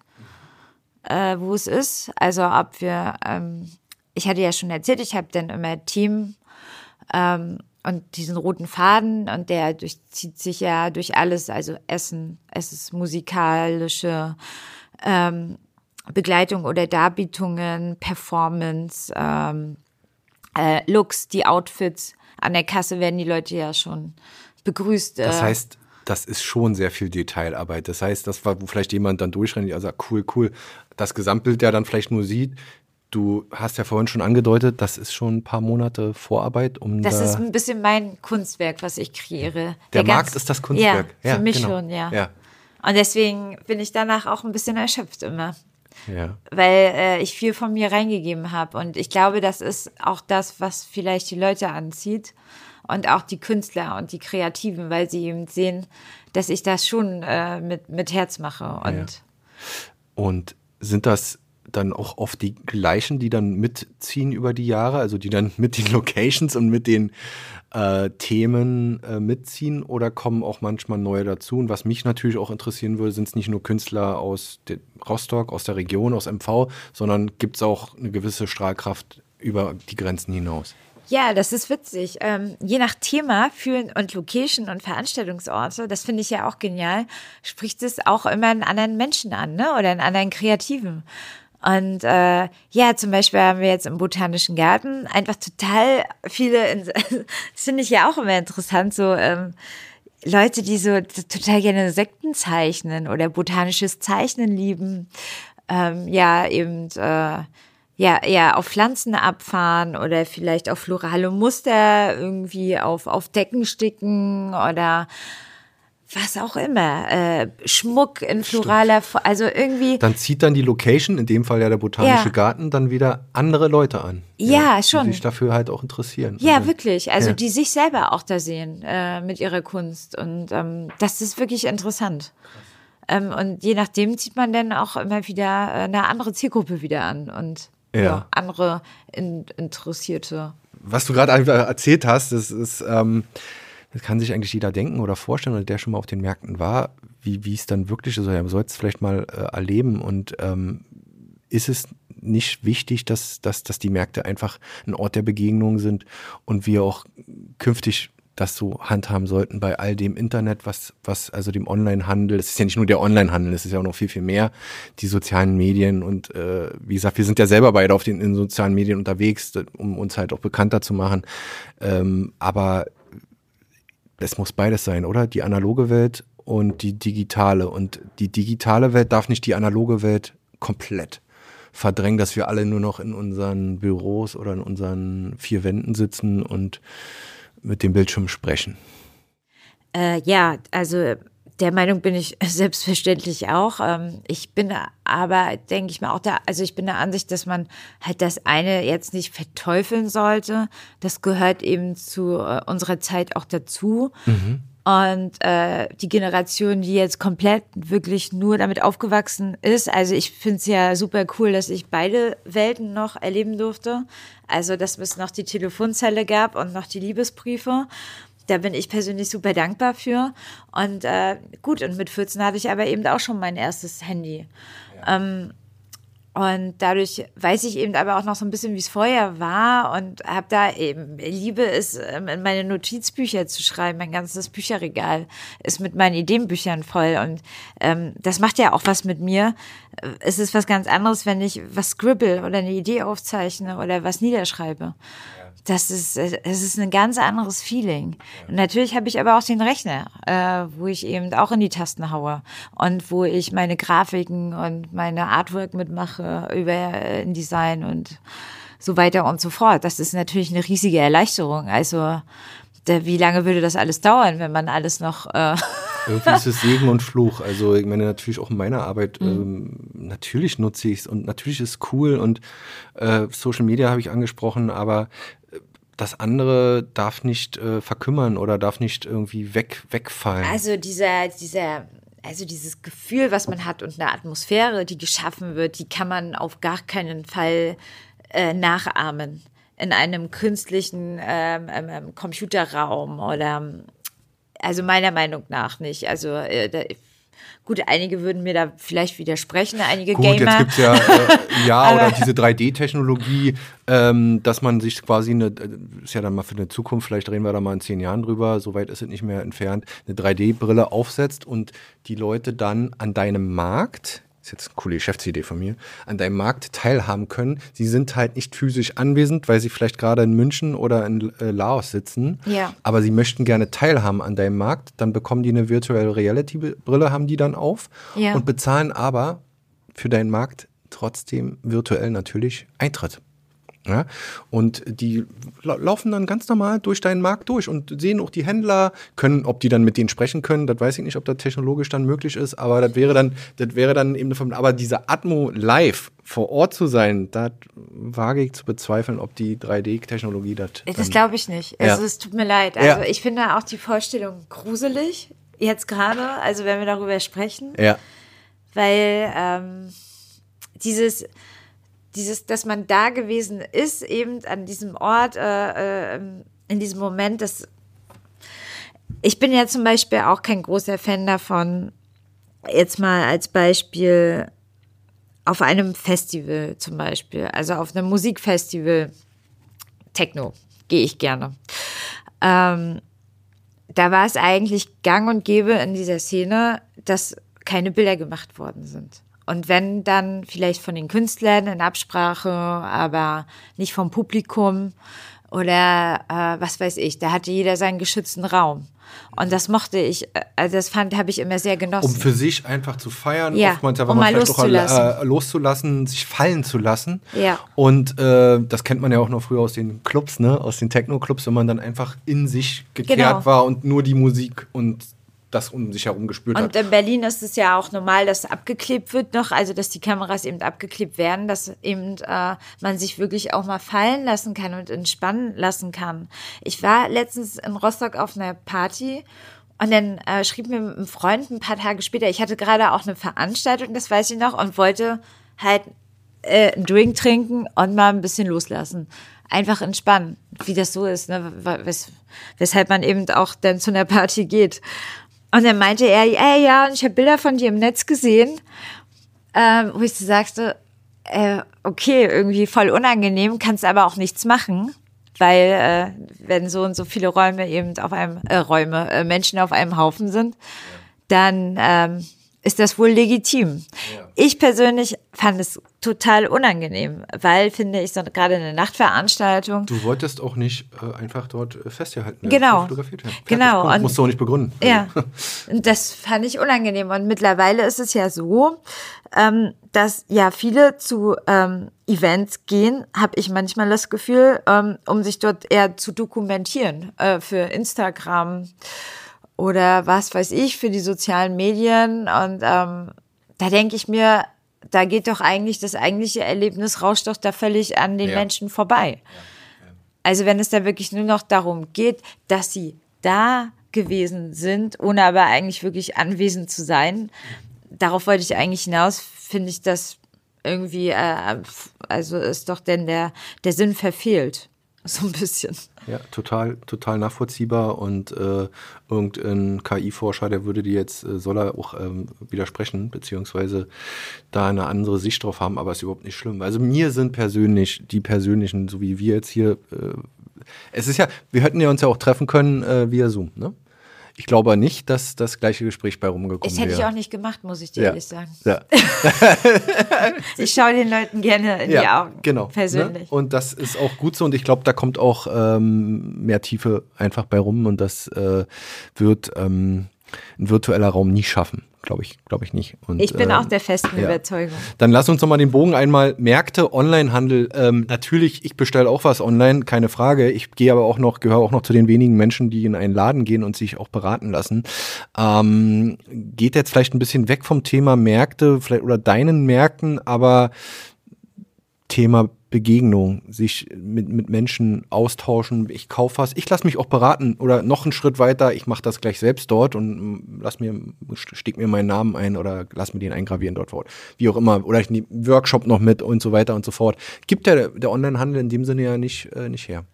äh, wo es ist. Also ob wir, ähm, ich hatte ja schon erzählt, ich habe dann immer Team ähm, und diesen roten Faden und der durchzieht sich ja durch alles, also Essen, es ist musikalische ähm, Begleitung oder Darbietungen, Performance, ähm, äh, Looks, die Outfits. An der Kasse werden die Leute ja schon begrüßt. Das äh, heißt, das ist schon sehr viel Detailarbeit. Das heißt, das war, wo vielleicht jemand dann durchrennt, also cool, cool, das Gesamtbild der dann vielleicht nur sieht, du hast ja vorhin schon angedeutet, das ist schon ein paar Monate Vorarbeit, um Das da ist ein bisschen mein Kunstwerk, was ich kreiere. Der ganz- Markt ist das Kunstwerk. Ja, Ja, für mich genau. schon, ja. Ja. Und deswegen bin ich danach auch ein bisschen erschöpft immer. ja. weil äh, ich viel von mir reingegeben habe. Und ich glaube, das ist auch das, was vielleicht die Leute anzieht und auch die Künstler und die Kreativen, weil sie eben sehen, dass ich das schon äh, mit, mit Herz mache. Und Und sind das dann auch oft die gleichen, die dann mitziehen über die Jahre, also die dann mit den Locations und mit den äh, Themen äh, mitziehen oder kommen auch manchmal neue dazu? Und was mich natürlich auch interessieren würde, sind es nicht nur Künstler aus Rostock, aus der Region, aus MV, sondern gibt es auch eine gewisse Strahlkraft über die Grenzen hinaus? Ja, das ist witzig. Ähm, je nach Thema für und Location und Veranstaltungsorte, das finde ich ja auch genial, spricht es auch immer einen anderen Menschen an, ne? Oder einen anderen Kreativen. Und äh, ja, zum Beispiel haben wir jetzt im Botanischen Garten einfach total viele, das finde ich ja auch immer interessant, so ähm, Leute, die so total gerne Insekten zeichnen oder botanisches Zeichnen lieben, ähm, ja, eben äh, ja, eher auf Pflanzen abfahren oder vielleicht auf florale Muster irgendwie auf, auf Decken sticken oder was auch immer. Äh, Schmuck in floraler, Fo- also irgendwie. Dann zieht dann die Location, in dem Fall ja der Botanische Ja. Garten, dann wieder andere Leute an. Ja, Die schon. sich dafür halt auch interessieren. Ja, Also, wirklich. Also Ja. die sich selber auch da sehen äh, mit ihrer Kunst. Und ähm, das ist wirklich interessant. Ähm, und je nachdem zieht man dann auch immer wieder äh, eine andere Zielgruppe wieder an und Ja. ja. andere in, Interessierte. was du gerade erzählt hast, das ist, ähm, das kann sich eigentlich jeder denken oder vorstellen, der schon mal auf den Märkten war, wie, wie es dann wirklich ist. Er soll es vielleicht mal äh, erleben. Und ähm, ist es nicht wichtig, dass, dass, dass die Märkte einfach ein Ort der Begegnung sind und wir auch künftig das so handhaben sollten bei all dem Internet, was, was also dem Onlinehandel, es ist ja nicht nur der Onlinehandel, es ist ja auch noch viel, viel mehr, die sozialen Medien und äh, wie gesagt, wir sind ja selber beide auf den in sozialen Medien unterwegs, um uns halt auch bekannter zu machen. Ähm, aber es muss beides sein, oder? Die analoge Welt und die digitale. Und die digitale Welt darf nicht die analoge Welt komplett verdrängen, dass wir alle nur noch in unseren Büros oder in unseren vier Wänden sitzen und mit dem Bildschirm sprechen. Äh, ja, also der Meinung bin ich selbstverständlich auch. Ähm, ich bin aber, denke ich mal, auch da, also ich bin der Ansicht, dass man halt das eine jetzt nicht verteufeln sollte. Das gehört eben zu äh, unserer Zeit auch dazu. Und äh, die Generation, die jetzt komplett wirklich nur damit aufgewachsen ist, also ich finde es ja super cool, dass ich beide Welten noch erleben durfte. Also, dass es noch die Telefonzelle gab und noch die Liebesbriefe. Da bin ich persönlich super dankbar für. Und äh, gut, und mit 14 hatte ich aber eben auch schon mein erstes Handy. Ähm, und dadurch weiß ich eben aber auch noch so ein bisschen, wie es vorher war und habe da eben, liebe es, ähm, in meine Notizbücher zu schreiben. Mein ganzes Bücherregal ist mit meinen Ideenbüchern voll und ähm, das macht ja auch was mit mir. Äh, Es ist was ganz anderes, wenn ich was scribble oder eine Idee aufzeichne oder was niederschreibe. Das ist, äh, es ist ein ganz anderes Feeling. Und natürlich habe ich aber auch den Rechner, äh, wo ich eben auch in die Tasten haue und wo ich meine Grafiken und meine Artwork mitmache über äh, InDesign und so weiter und so fort. Das ist natürlich eine riesige Erleichterung. Also da, wie lange würde das alles dauern, wenn man alles noch äh, Irgendwie ist es Segen und Fluch. Also ich meine natürlich auch in meiner Arbeit, ähm, natürlich nutze ich es und natürlich ist es cool und äh, Social Media habe ich angesprochen, aber das andere darf nicht äh, verkümmern oder darf nicht irgendwie weg, wegfallen. Also dieser, dieser, also dieses Gefühl, was man hat und eine Atmosphäre, die geschaffen wird, die kann man auf gar keinen Fall äh, nachahmen in einem künstlichen ähm, ähm, ähm, Computerraum oder also meiner Meinung nach nicht. Also äh, da, gut, einige würden mir da vielleicht widersprechen, einige Gut, jetzt Gamer. gibt's ja, äh, ja oder diese 3D-Technologie, ähm, dass man sich quasi eine, äh, ist ja dann mal für eine Zukunft, vielleicht reden wir da mal in zehn Jahren drüber, soweit ist es nicht mehr entfernt, eine 3D-Brille aufsetzt und die Leute dann an deinem Markt, ist jetzt eine coole Geschäftsidee von mir, an deinem Markt teilhaben können. Sie sind halt nicht physisch anwesend, weil sie vielleicht gerade in München oder in äh, Laos sitzen, Ja. aber sie möchten gerne teilhaben an deinem Markt, dann bekommen die eine Virtual Reality Brille, haben die dann auf Ja. und bezahlen aber für deinen Markt trotzdem virtuell natürlich Eintritt. Ja? Und die la laufen dann ganz normal durch deinen Markt durch und sehen auch die Händler, können, ob die dann mit denen sprechen können, das weiß ich nicht, ob das technologisch dann möglich ist, aber das wäre dann, das wäre dann eben, aber diese Atmo live vor Ort zu sein, das wage ich zu bezweifeln, ob die 3D-Technologie das. Das glaube ich nicht. Also ja. es tut mir leid. Also ja. ich finde auch die Vorstellung gruselig, jetzt gerade, also wenn wir darüber sprechen. Ja. Weil ähm, dieses, dieses, dass man da gewesen ist, eben an diesem Ort, äh, äh, in diesem Moment, das ich bin ja zum Beispiel auch kein großer Fan davon, jetzt mal als Beispiel auf einem Festival zum Beispiel, also auf einem Musikfestival, Techno, gehe ich gerne. Ähm, da war es eigentlich gang und gäbe in dieser Szene, dass keine Bilder gemacht worden sind. Und wenn dann vielleicht von den Künstlern in Absprache, aber nicht vom Publikum oder äh, was weiß ich, da hatte jeder seinen geschützten Raum. Und das mochte ich, also das fand, habe ich immer sehr genossen. Um für sich einfach zu feiern, ja, oftmals aber um mal loszulassen. Auch, äh, loszulassen, sich fallen zu lassen. Ja. Und äh, das kennt man ja auch noch früher aus den Clubs, ne, aus den Techno-Clubs, wenn man dann einfach in sich gekehrt genau. war und nur die Musik und das um sich herum gespürt und hat. Und in Berlin ist es ja auch normal, dass abgeklebt wird noch, also dass die Kameras eben abgeklebt werden, dass eben äh, man sich wirklich auch mal fallen lassen kann und entspannen lassen kann. Ich war letztens in Rostock auf einer Party und dann äh, schrieb mir ein Freund ein paar Tage später, ich hatte gerade auch eine Veranstaltung, das weiß ich noch, und wollte halt äh, einen Drink trinken und mal ein bisschen loslassen. Einfach entspannen, wie das so ist, ne? Wes weshalb man eben auch dann zu einer Party geht. Und dann meinte er, ey, ja, und ich habe Bilder von dir im Netz gesehen, ähm, wo ich so sagte, äh, okay, irgendwie voll unangenehm, kannst aber auch nichts machen, weil äh, wenn so und so viele Räume eben auf einem äh, Räume äh, Menschen auf einem Haufen sind, dann ähm, ist das wohl legitim. Ja. Ich persönlich fand es total unangenehm, weil, finde ich, so gerade eine Nachtveranstaltung. Du wolltest auch nicht äh, einfach dort äh, festgehalten Genau. Fotografiert werden. Genau. Und, musst du auch nicht begründen. Ja. Und das fand ich unangenehm. Und mittlerweile ist es ja so, ähm, dass ja viele zu ähm, Events gehen, habe ich manchmal das Gefühl, ähm, um sich dort eher zu dokumentieren äh, für Instagram oder was weiß ich für die sozialen Medien. Und ähm, da denke ich mir, da geht doch eigentlich das eigentliche Erlebnis, rauscht doch da völlig an den ja. Menschen vorbei. Ja. Ja. Also wenn es da wirklich nur noch darum geht, dass sie da gewesen sind, ohne aber eigentlich wirklich anwesend zu sein, darauf wollte ich eigentlich hinaus, finde ich das irgendwie, äh, also ist doch denn der, der Sinn verfehlt. So ein bisschen. Ja, total, total nachvollziehbar und äh, irgendein KI-Forscher, der würde dir jetzt, äh, soll er auch ähm, widersprechen, beziehungsweise da eine andere Sicht drauf haben, aber ist überhaupt nicht schlimm. Also mir sind persönlich, die persönlichen, so wie wir jetzt hier, äh, es ist ja, wir hätten ja uns ja auch treffen können äh, via Zoom, ne? Ich glaube nicht, dass das gleiche Gespräch bei rumgekommen wäre. Das hätte wäre. ich auch nicht gemacht, muss ich dir ja. ehrlich sagen. Ja. ich schaue den Leuten gerne in ja, die Augen. Genau. Persönlich. Ne? Und das ist auch gut so. Und ich glaube, da kommt auch ähm, mehr Tiefe einfach bei rum. Und das äh, wird ähm, ein virtueller Raum nie schaffen. Glaube ich, glaube ich nicht. Und, ich bin äh, auch der festen ja. Überzeugung. Dann lass uns nochmal den Bogen einmal. Märkte, Onlinehandel. Ähm, natürlich, ich bestelle auch was online, keine Frage. Ich gehe aber auch noch, gehöre auch noch zu den wenigen Menschen, die in einen Laden gehen und sich auch beraten lassen. Ähm, geht jetzt vielleicht ein bisschen weg vom Thema Märkte, vielleicht oder deinen Märkten, aber Thema Begegnung, sich mit, mit Menschen austauschen. Ich kaufe was, ich lasse mich auch beraten oder noch einen Schritt weiter, ich mache das gleich selbst dort und mm, lass mir, steck mir meinen Namen ein oder lass mir den eingravieren dort vor Ort. Wie auch immer. Oder ich nehme Workshop noch mit und so weiter und so fort. Gibt der, der Onlinehandel in dem Sinne ja nicht, äh, nicht her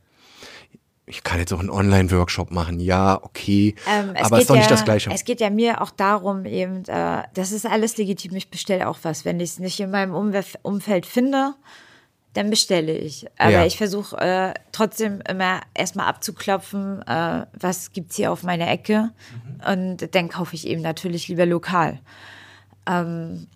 ich kann jetzt auch einen Online-Workshop machen, ja, okay, ähm, aber es ist doch ja, nicht das Gleiche. Es geht ja mir auch darum, eben, äh, das ist alles legitim, ich bestelle auch was. Wenn ich es nicht in meinem Umfeld finde, dann bestelle ich. Aber ja. ich versuche äh, trotzdem immer erstmal abzuklopfen, äh, was gibt's hier auf meiner Ecke. Mhm. Und dann kaufe ich eben natürlich lieber lokal. Ähm,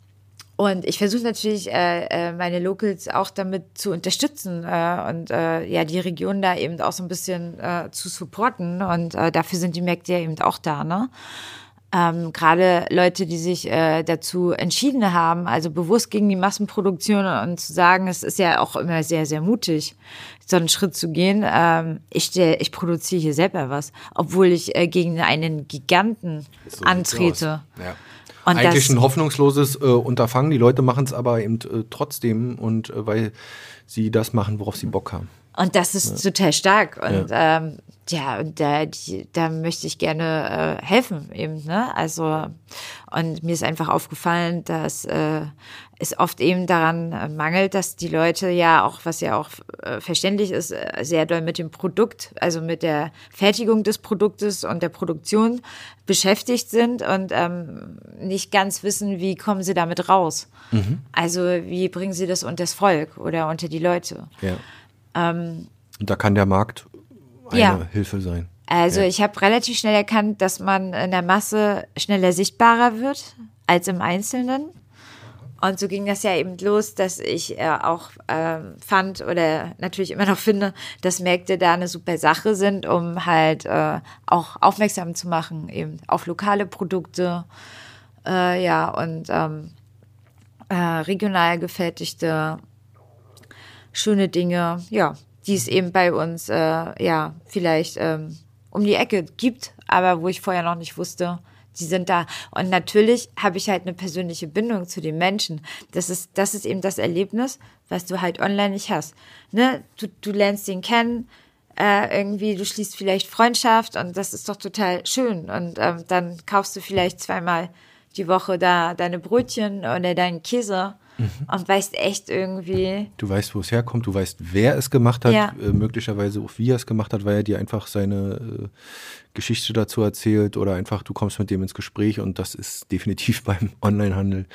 und ich versuche natürlich, äh, äh, meine Locals auch damit zu unterstützen äh, und äh, ja, die Region da eben auch so ein bisschen äh, zu supporten. Und äh, dafür sind die Märkte ja eben auch da, ne? Ähm, gerade Leute, die sich äh, dazu entschieden haben, also bewusst gegen die Massenproduktion und zu sagen, es ist ja auch immer sehr, sehr mutig, so einen Schritt zu gehen. Ähm, ich, stell, ich produziere hier selber was, obwohl ich äh, gegen einen Giganten so antrete. Ja. Und Eigentlich ein hoffnungsloses äh, Unterfangen. Die Leute machen es aber eben äh, trotzdem und äh, weil sie das machen, worauf sie Bock haben. Und das ist ja. total stark. Und ja, ähm, ja und da, die, da möchte ich gerne äh, helfen eben. Ne? Also und mir ist einfach aufgefallen, dass äh, es oft eben daran äh, mangelt, dass die Leute ja auch, was ja auch äh, verständlich ist, äh, sehr doll mit dem Produkt, also mit der Fertigung des Produktes und der Produktion beschäftigt sind und ähm, nicht ganz wissen, wie kommen sie damit raus. Mhm. Also wie bringen sie das unter das Volk oder unter die Leute. Ja. Ähm, da kann der Markt eine ja. Hilfe sein. Also ja. ich habe relativ schnell erkannt, dass man in der Masse schneller sichtbarer wird als im Einzelnen. Und so ging das ja eben los, dass ich äh, auch äh, fand oder natürlich immer noch finde, dass Märkte da eine super Sache sind, um halt äh, auch aufmerksam zu machen, eben auf lokale Produkte, äh, ja, und ähm, äh, regional gefertigte schöne Dinge, ja, die es eben bei uns, äh, ja, vielleicht ähm, um die Ecke gibt, aber wo ich vorher noch nicht wusste, die sind da. Und natürlich habe ich halt eine persönliche Bindung zu den Menschen. Das ist, das ist eben das Erlebnis, was du halt online nicht hast. Ne? Du, du lernst ihn kennen, äh, irgendwie, du schließt vielleicht Freundschaft und das ist doch total schön. Und ähm, dann kaufst du vielleicht zweimal die Woche da deine Brötchen oder deinen Käse mhm. und weißt echt irgendwie. Du weißt, wo es herkommt, du weißt, wer es gemacht hat, ja. äh, möglicherweise auch wie er es gemacht hat, weil er dir einfach seine äh, Geschichte dazu erzählt oder einfach du kommst mit dem ins Gespräch und das ist definitiv beim Onlinehandel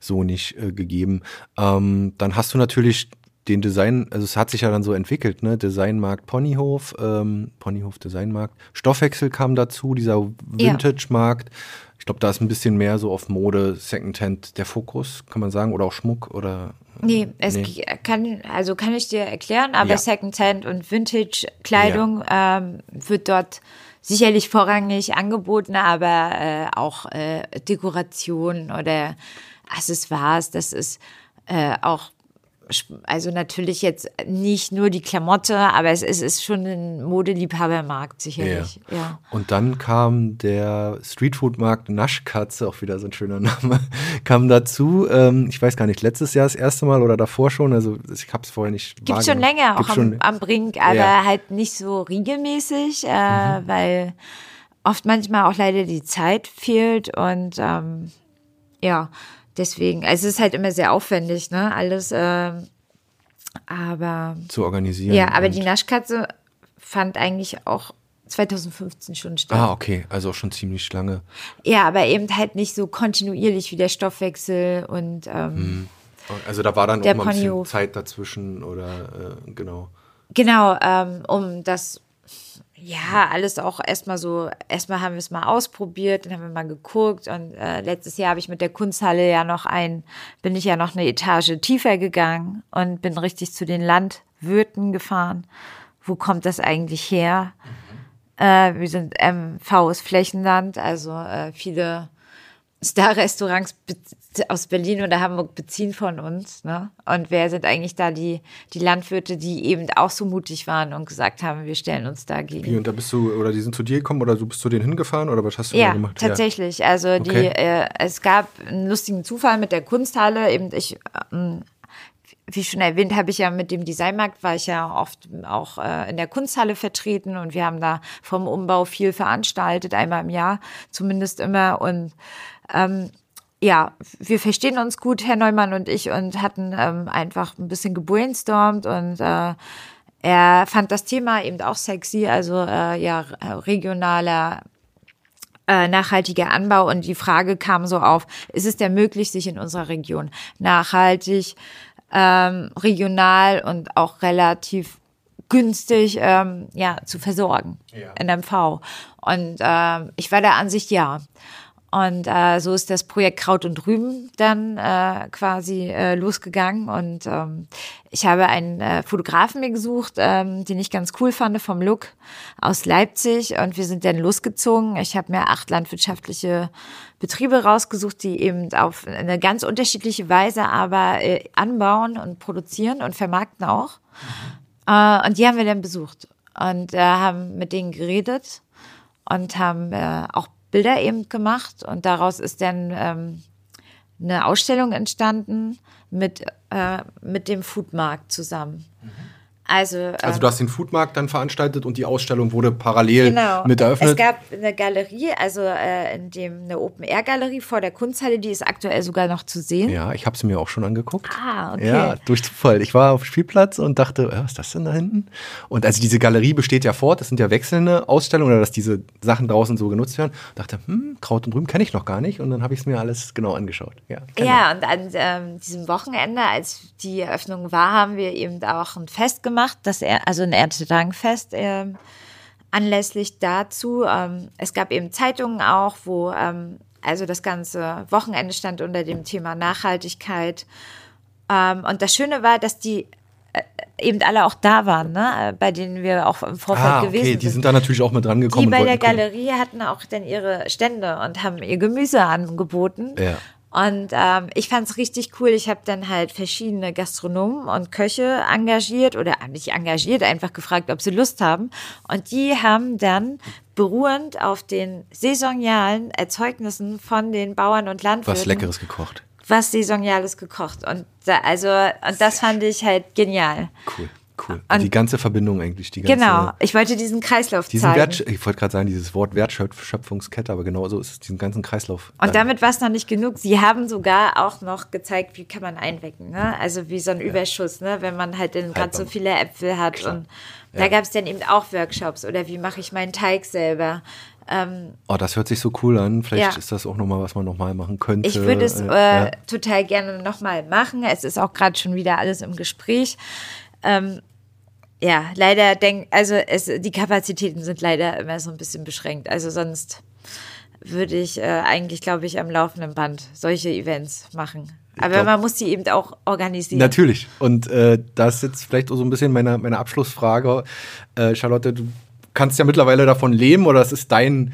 so nicht äh, gegeben. Ähm, dann hast du natürlich den Design, also es hat sich ja dann so entwickelt, ne? Designmarkt Ponyhof, ähm, Ponyhof Designmarkt, Stoffwechsel kam dazu, dieser Vintage-Markt. Ich glaube, da ist ein bisschen mehr so auf Mode, Secondhand der Fokus, kann man sagen, oder auch Schmuck oder. Nee, es nee. kann, also kann ich dir erklären, aber ja. Secondhand und Vintage-Kleidung ja. ähm, wird dort sicherlich vorrangig angeboten, aber äh, auch äh, Dekoration oder Accessoires, das ist äh, auch also natürlich jetzt nicht nur die Klamotte, aber es, es ist schon ein Modeliebhabermarkt sicherlich. Ja. ja. Und dann kam der Streetfood-Markt Naschkatze, auch wieder so ein schöner Name, kam dazu. Ähm, ich weiß gar nicht, letztes Jahr das erste Mal oder davor schon. Also ich habe es vorher nicht. Gibt schon länger, Gibt's auch am, am, Brink, aber ja. halt nicht so regelmäßig, äh, mhm. weil oft manchmal auch leider die Zeit fehlt und ähm, ja deswegen, also es ist halt immer sehr aufwendig, ne? Alles, äh, aber. Zu organisieren. Ja, aber die Naschkatze fand eigentlich auch 2015 schon statt. Ah, okay, also auch schon ziemlich lange. Ja, aber eben halt nicht so kontinuierlich wie der Stoffwechsel und. Ähm, hm. Also da war dann auch mal ein bisschen Zeit dazwischen oder äh, genau. Genau, ähm, um das ja, alles auch erstmal so, erstmal haben wir es mal ausprobiert, dann haben wir mal geguckt und äh, letztes Jahr habe ich mit der Kunsthalle ja noch ein, bin ich ja noch eine Etage tiefer gegangen und bin richtig zu den Landwirten gefahren. Wo kommt das eigentlich her? Mhm. Äh, wir sind MVs Flächenland, also äh, viele Star-Restaurants aus Berlin oder Hamburg beziehen von uns. Ne? Und wer sind eigentlich da die, die Landwirte, die eben auch so mutig waren und gesagt haben, wir stellen uns dagegen. Wie, und da bist du, oder die sind zu dir gekommen oder du bist zu denen hingefahren oder was hast du ja, da gemacht? Tatsächlich. Ja, tatsächlich. Also die, okay. äh, es gab einen lustigen Zufall mit der Kunsthalle. Eben ich, ähm, wie schon erwähnt, habe ich ja mit dem Designmarkt war ich ja oft auch äh, in der Kunsthalle vertreten und wir haben da vom Umbau viel veranstaltet, einmal im Jahr zumindest immer und ähm, ja, wir verstehen uns gut, Herr Neumann und ich, und hatten ähm, einfach ein bisschen gebrainstormt und äh, er fand das Thema eben auch sexy, also äh, ja, regionaler äh, nachhaltiger Anbau und die Frage kam so auf, ist es denn möglich, sich in unserer Region nachhaltig, ähm, regional und auch relativ günstig ähm, ja, zu versorgen ja. in MV? Und ähm, ich war der Ansicht, ja. Und äh, so ist das Projekt Kraut und Rüben dann äh, quasi äh, losgegangen. Und ähm, ich habe einen äh, Fotografen mir gesucht, ähm, den ich ganz cool fand vom Look aus Leipzig. Und wir sind dann losgezogen. Ich habe mir acht landwirtschaftliche Betriebe rausgesucht, die eben auf eine ganz unterschiedliche Weise aber äh, anbauen und produzieren und vermarkten auch. Äh, und die haben wir dann besucht und äh, haben mit denen geredet und haben äh, auch Bilder eben gemacht und daraus ist dann ähm, eine Ausstellung entstanden mit, äh, mit dem Foodmarkt zusammen. Mhm. Also, also ähm, du hast den Foodmarkt dann veranstaltet und die Ausstellung wurde parallel genau. mit eröffnet? Es gab eine Galerie, also äh, in dem eine Open-Air-Galerie vor der Kunsthalle, die ist aktuell sogar noch zu sehen. Ja, ich habe sie mir auch schon angeguckt. Ah, okay. Ja, durch Zufall. Ich war auf dem Spielplatz und dachte, was ist das denn da hinten? Und also diese Galerie besteht ja fort, das sind ja wechselnde Ausstellungen oder dass diese Sachen draußen so genutzt werden. Und dachte, hm, Kraut und Rüben kenne ich noch gar nicht und dann habe ich es mir alles genau angeschaut. Ja, ja und an ähm, diesem Wochenende, als die Eröffnung war, haben wir eben auch ein Fest gemacht, das er, also ein Erntedankfest äh, anlässlich dazu. Ähm, es gab eben Zeitungen auch, wo ähm, also das ganze Wochenende stand unter dem Thema Nachhaltigkeit. Ähm, und das Schöne war, dass die äh, eben alle auch da waren, ne? bei denen wir auch im Vorfeld ah, okay. gewesen sind. Die sind da natürlich auch mit dran gekommen. Die bei der Galerie hatten auch dann ihre Stände und haben ihr Gemüse angeboten. Ja. Und ähm, ich fand es richtig cool. Ich habe dann halt verschiedene Gastronomen und Köche engagiert oder nicht engagiert, einfach gefragt, ob sie Lust haben. Und die haben dann beruhend auf den saisonalen Erzeugnissen von den Bauern und Landwirten was Leckeres gekocht. Was saisonales gekocht. Und da, also und das fand ich halt genial. Cool. Cool. Und die ganze Verbindung eigentlich. Die ganze, genau, ich wollte diesen Kreislauf diesen zeigen. Wert, ich wollte gerade sagen, dieses Wort Wertschöpfungskette, aber genau so ist es, diesen ganzen Kreislauf. Und damit war es noch nicht genug. Sie haben sogar auch noch gezeigt, wie kann man einwecken. Ne? Also wie so ein. Überschuss, ne? wenn man halt gerade so viele Äpfel hat. Klar. Und ja. da gab es dann eben auch Workshops oder wie mache ich meinen Teig selber. Ähm, oh, das hört sich so cool an. Vielleicht ja. ist das auch nochmal, was man nochmal machen könnte. Ich würde es äh, ja. total gerne nochmal machen. Es ist auch gerade schon wieder alles im Gespräch. Ähm, ja, leider denk, also es, die Kapazitäten sind leider immer so ein bisschen beschränkt. Also sonst würde ich äh, eigentlich, glaube ich, am laufenden Band solche Events machen. Aber glaub, man muss die eben auch organisieren. Natürlich. Und äh, das ist jetzt vielleicht auch so ein bisschen meine, meine Abschlussfrage. Äh, Charlotte, du kannst ja mittlerweile davon leben oder es ist dein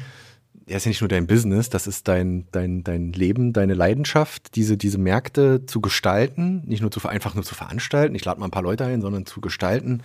ja, ist ja nicht nur dein Business, das ist dein, dein, dein Leben, deine Leidenschaft, diese, diese Märkte zu gestalten, nicht nur zu, einfach nur zu veranstalten, ich lade mal ein paar Leute ein, sondern zu gestalten.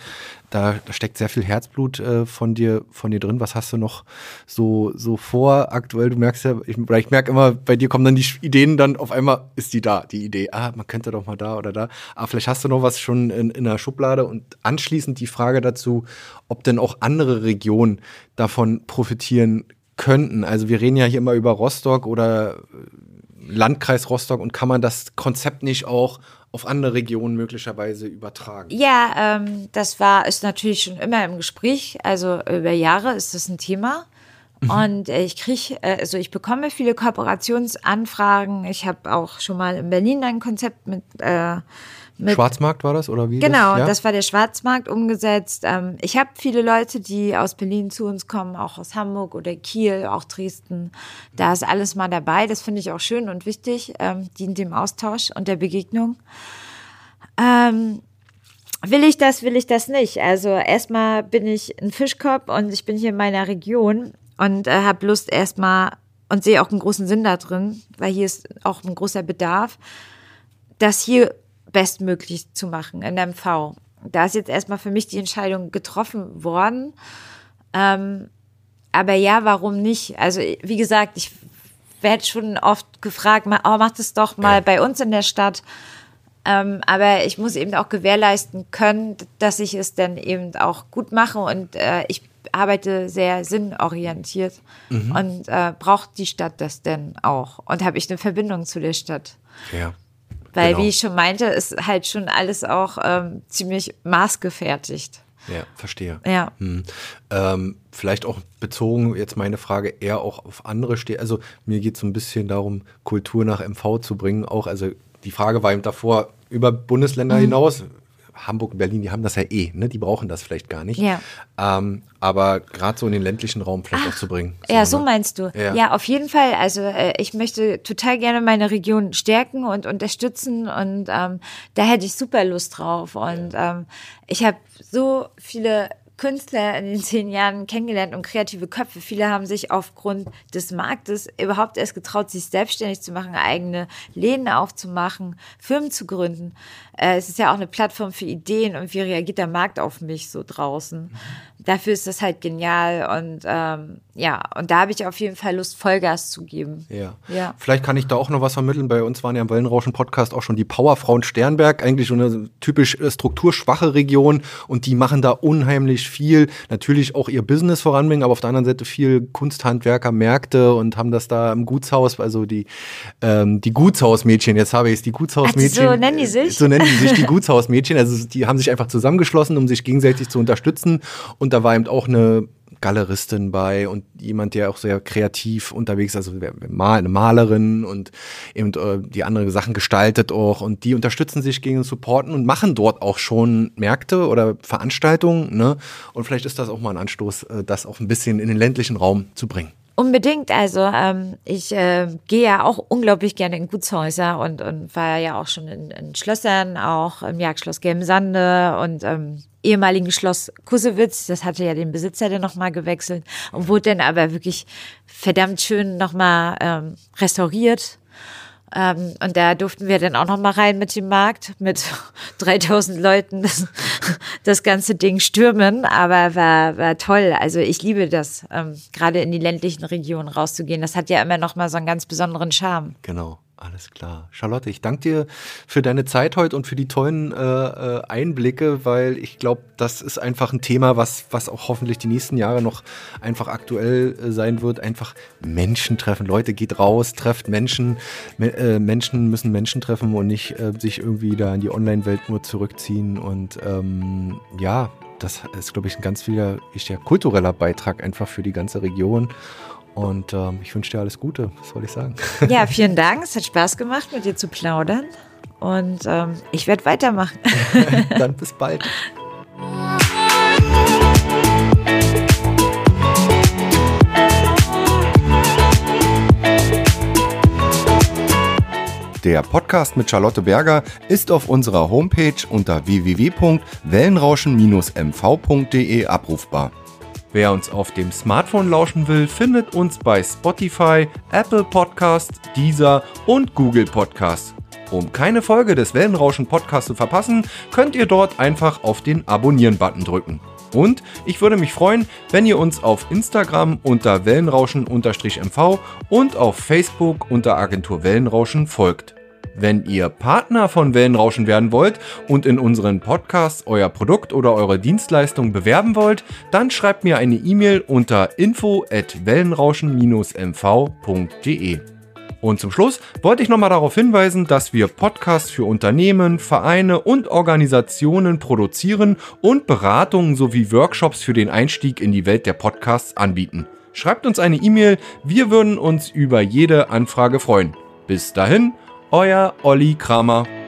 Da, da steckt sehr viel Herzblut äh, von dir, von dir drin. Was hast du noch so, so vor aktuell? Du merkst ja, ich, ich merke immer, bei dir kommen dann die Ideen, dann auf einmal ist die da, die Idee. Ah, man könnte doch mal da oder da. Aber vielleicht hast du noch was schon in, in der Schublade und anschließend die Frage dazu, ob denn auch andere Regionen davon profitieren könnten. Also wir reden ja hier immer über Rostock oder äh, Landkreis Rostock und kann man das Konzept nicht auch auf andere Regionen möglicherweise übertragen? Ja, ähm, das war ist natürlich schon immer im Gespräch. Also über Jahre ist das ein Thema. Mhm. Und äh, ich kriege, äh, also ich bekomme viele Kooperationsanfragen. Ich habe auch schon mal in Berlin ein Konzept mit äh, mit, Schwarzmarkt war das oder wie? Genau, das, ja? das war der Schwarzmarkt umgesetzt. Ähm, ich habe viele Leute, die aus Berlin zu uns kommen, auch aus Hamburg oder Kiel, auch Dresden. Da ist alles mal dabei. Das finde ich auch schön und wichtig, ähm, dient dem Austausch und der Begegnung. Ähm, will ich das, will ich das nicht? Also erstmal bin ich ein Fischkopf und ich bin hier in meiner Region und äh, habe Lust erstmal und sehe auch einen großen Sinn da drin, weil hier ist auch ein großer Bedarf, dass hier bestmöglich zu machen in MV. Da ist jetzt erstmal für mich die Entscheidung getroffen worden. Ähm, aber ja, warum nicht? Also, wie gesagt, ich werde schon oft gefragt, oh, mach das doch mal ja. bei uns in der Stadt. Ähm, aber ich muss eben auch gewährleisten können, dass ich es dann eben auch gut mache und äh, ich arbeite sehr sinnorientiert mhm. und äh, braucht die Stadt das denn auch und habe ich eine Verbindung zu der Stadt. Ja. Weil, genau. wie ich schon meinte, ist halt schon alles auch ähm, ziemlich maßgefertigt. Ja, verstehe. Ja. Hm. Ähm, vielleicht auch bezogen, jetzt meine Frage eher auch auf andere Städte. Also mir geht es so ein bisschen darum, Kultur nach MV zu bringen. Auch, also die Frage war eben davor, über Bundesländer mhm. hinaus Hamburg und Berlin, die haben das ja eh, ne? Die brauchen das vielleicht gar nicht. Ja. Ähm, aber gerade so in den ländlichen Raum vielleicht auch zu bringen. Ja, so ne? meinst du. Ja. Ja, auf jeden Fall. Also äh, ich möchte total gerne meine Region stärken und unterstützen und ähm, da hätte ich super Lust drauf. Und ähm, ich habe so viele Künstler in den zehn Jahren kennengelernt und kreative Köpfe. Viele haben sich aufgrund des Marktes überhaupt erst getraut, sich selbstständig zu machen, eigene Läden aufzumachen, Firmen zu gründen. Äh, es ist ja auch eine Plattform für Ideen und wie reagiert der Markt auf mich so draußen. Dafür ist das halt genial und ähm, ja, und da habe ich auf jeden Fall Lust, Vollgas zu geben. Ja. Ja. Vielleicht kann ich da auch noch was vermitteln. Bei uns waren ja im Wellenrauschen-Podcast auch schon die Powerfrauen Sternberg, eigentlich so eine typisch äh, strukturschwache Region und die machen da unheimlich viel. Natürlich auch ihr Business voranbringen, aber auf der anderen Seite viel Kunsthandwerker, Märkte und haben das da im Gutshaus, also die, ähm, die Gutshausmädchen, jetzt habe ich es, die Gutshausmädchen. Ach, so nennen die sich? So nennen sich die Gutshausmädchen. Also die haben sich einfach zusammengeschlossen, um sich gegenseitig zu unterstützen. Und da war eben auch eine Galeristin bei und jemand, der auch sehr kreativ unterwegs ist, also eine Malerin und eben äh, die andere Sachen gestaltet auch und die unterstützen sich gegen supporten und machen dort auch schon Märkte oder Veranstaltungen, ne? Und vielleicht ist das auch mal ein Anstoß, äh, das auch ein bisschen in den ländlichen Raum zu bringen. Unbedingt. Also ähm, ich äh, gehe ja auch unglaublich gerne in Gutshäuser und, und war ja auch schon in, in Schlössern, auch im Jagdschloss Gelmsande und ähm, ehemaligen Schloss Kussewitz. Das hatte ja den Besitzer dann nochmal gewechselt und wurde dann aber wirklich verdammt schön nochmal ähm, restauriert. Ähm, und da durften wir dann auch noch mal rein mit dem Markt, mit 3000 Leuten das, das ganze Ding stürmen, aber war, war toll. Also ich liebe das, ähm, gerade in die ländlichen Regionen rauszugehen. Das hat ja immer noch mal so einen ganz besonderen Charme. Genau, alles klar. Charlotte, ich danke dir für deine Zeit heute und für die tollen äh, äh, Einblicke, weil ich glaube, das ist einfach ein Thema, was, was auch hoffentlich die nächsten Jahre noch einfach aktuell äh, sein wird. Einfach Menschen treffen. Leute, geht raus, trefft Menschen. Me äh, Menschen müssen Menschen treffen und nicht äh, sich irgendwie da in die Online-Welt nur zurückziehen. Und ähm, ja, das ist, glaube ich, ein ganz wichtiger, kultureller Beitrag einfach für die ganze Region. Und ähm, ich wünsche dir alles Gute, was soll ich sagen? Ja, vielen Dank. Es hat Spaß gemacht, mit dir zu plaudern. Und ähm, ich werde weitermachen. Dann bis bald. Der Podcast mit Charlotte Berger ist auf unserer Homepage unter www.wellenrauschen-mv.de abrufbar. Wer uns auf dem Smartphone lauschen will, findet uns bei Spotify, Apple Podcasts, Deezer und Google Podcasts. Um keine Folge des Wellenrauschen Podcasts zu verpassen, könnt ihr dort einfach auf den Abonnieren-Button drücken. Und ich würde mich freuen, wenn ihr uns auf Instagram unter Wellenrauschen-MV und auf Facebook unter Agentur Wellenrauschen folgt. Wenn ihr Partner von Wellenrauschen werden wollt und in unseren Podcasts euer Produkt oder eure Dienstleistung bewerben wollt, dann schreibt mir eine E-Mail unter info at wellenrauschen-mv.de. Und zum Schluss wollte ich nochmal darauf hinweisen, dass wir Podcasts für Unternehmen, Vereine und Organisationen produzieren und Beratungen sowie Workshops für den Einstieg in die Welt der Podcasts anbieten. Schreibt uns eine E-Mail, wir würden uns über jede Anfrage freuen. Bis dahin, euer Olli Kramer.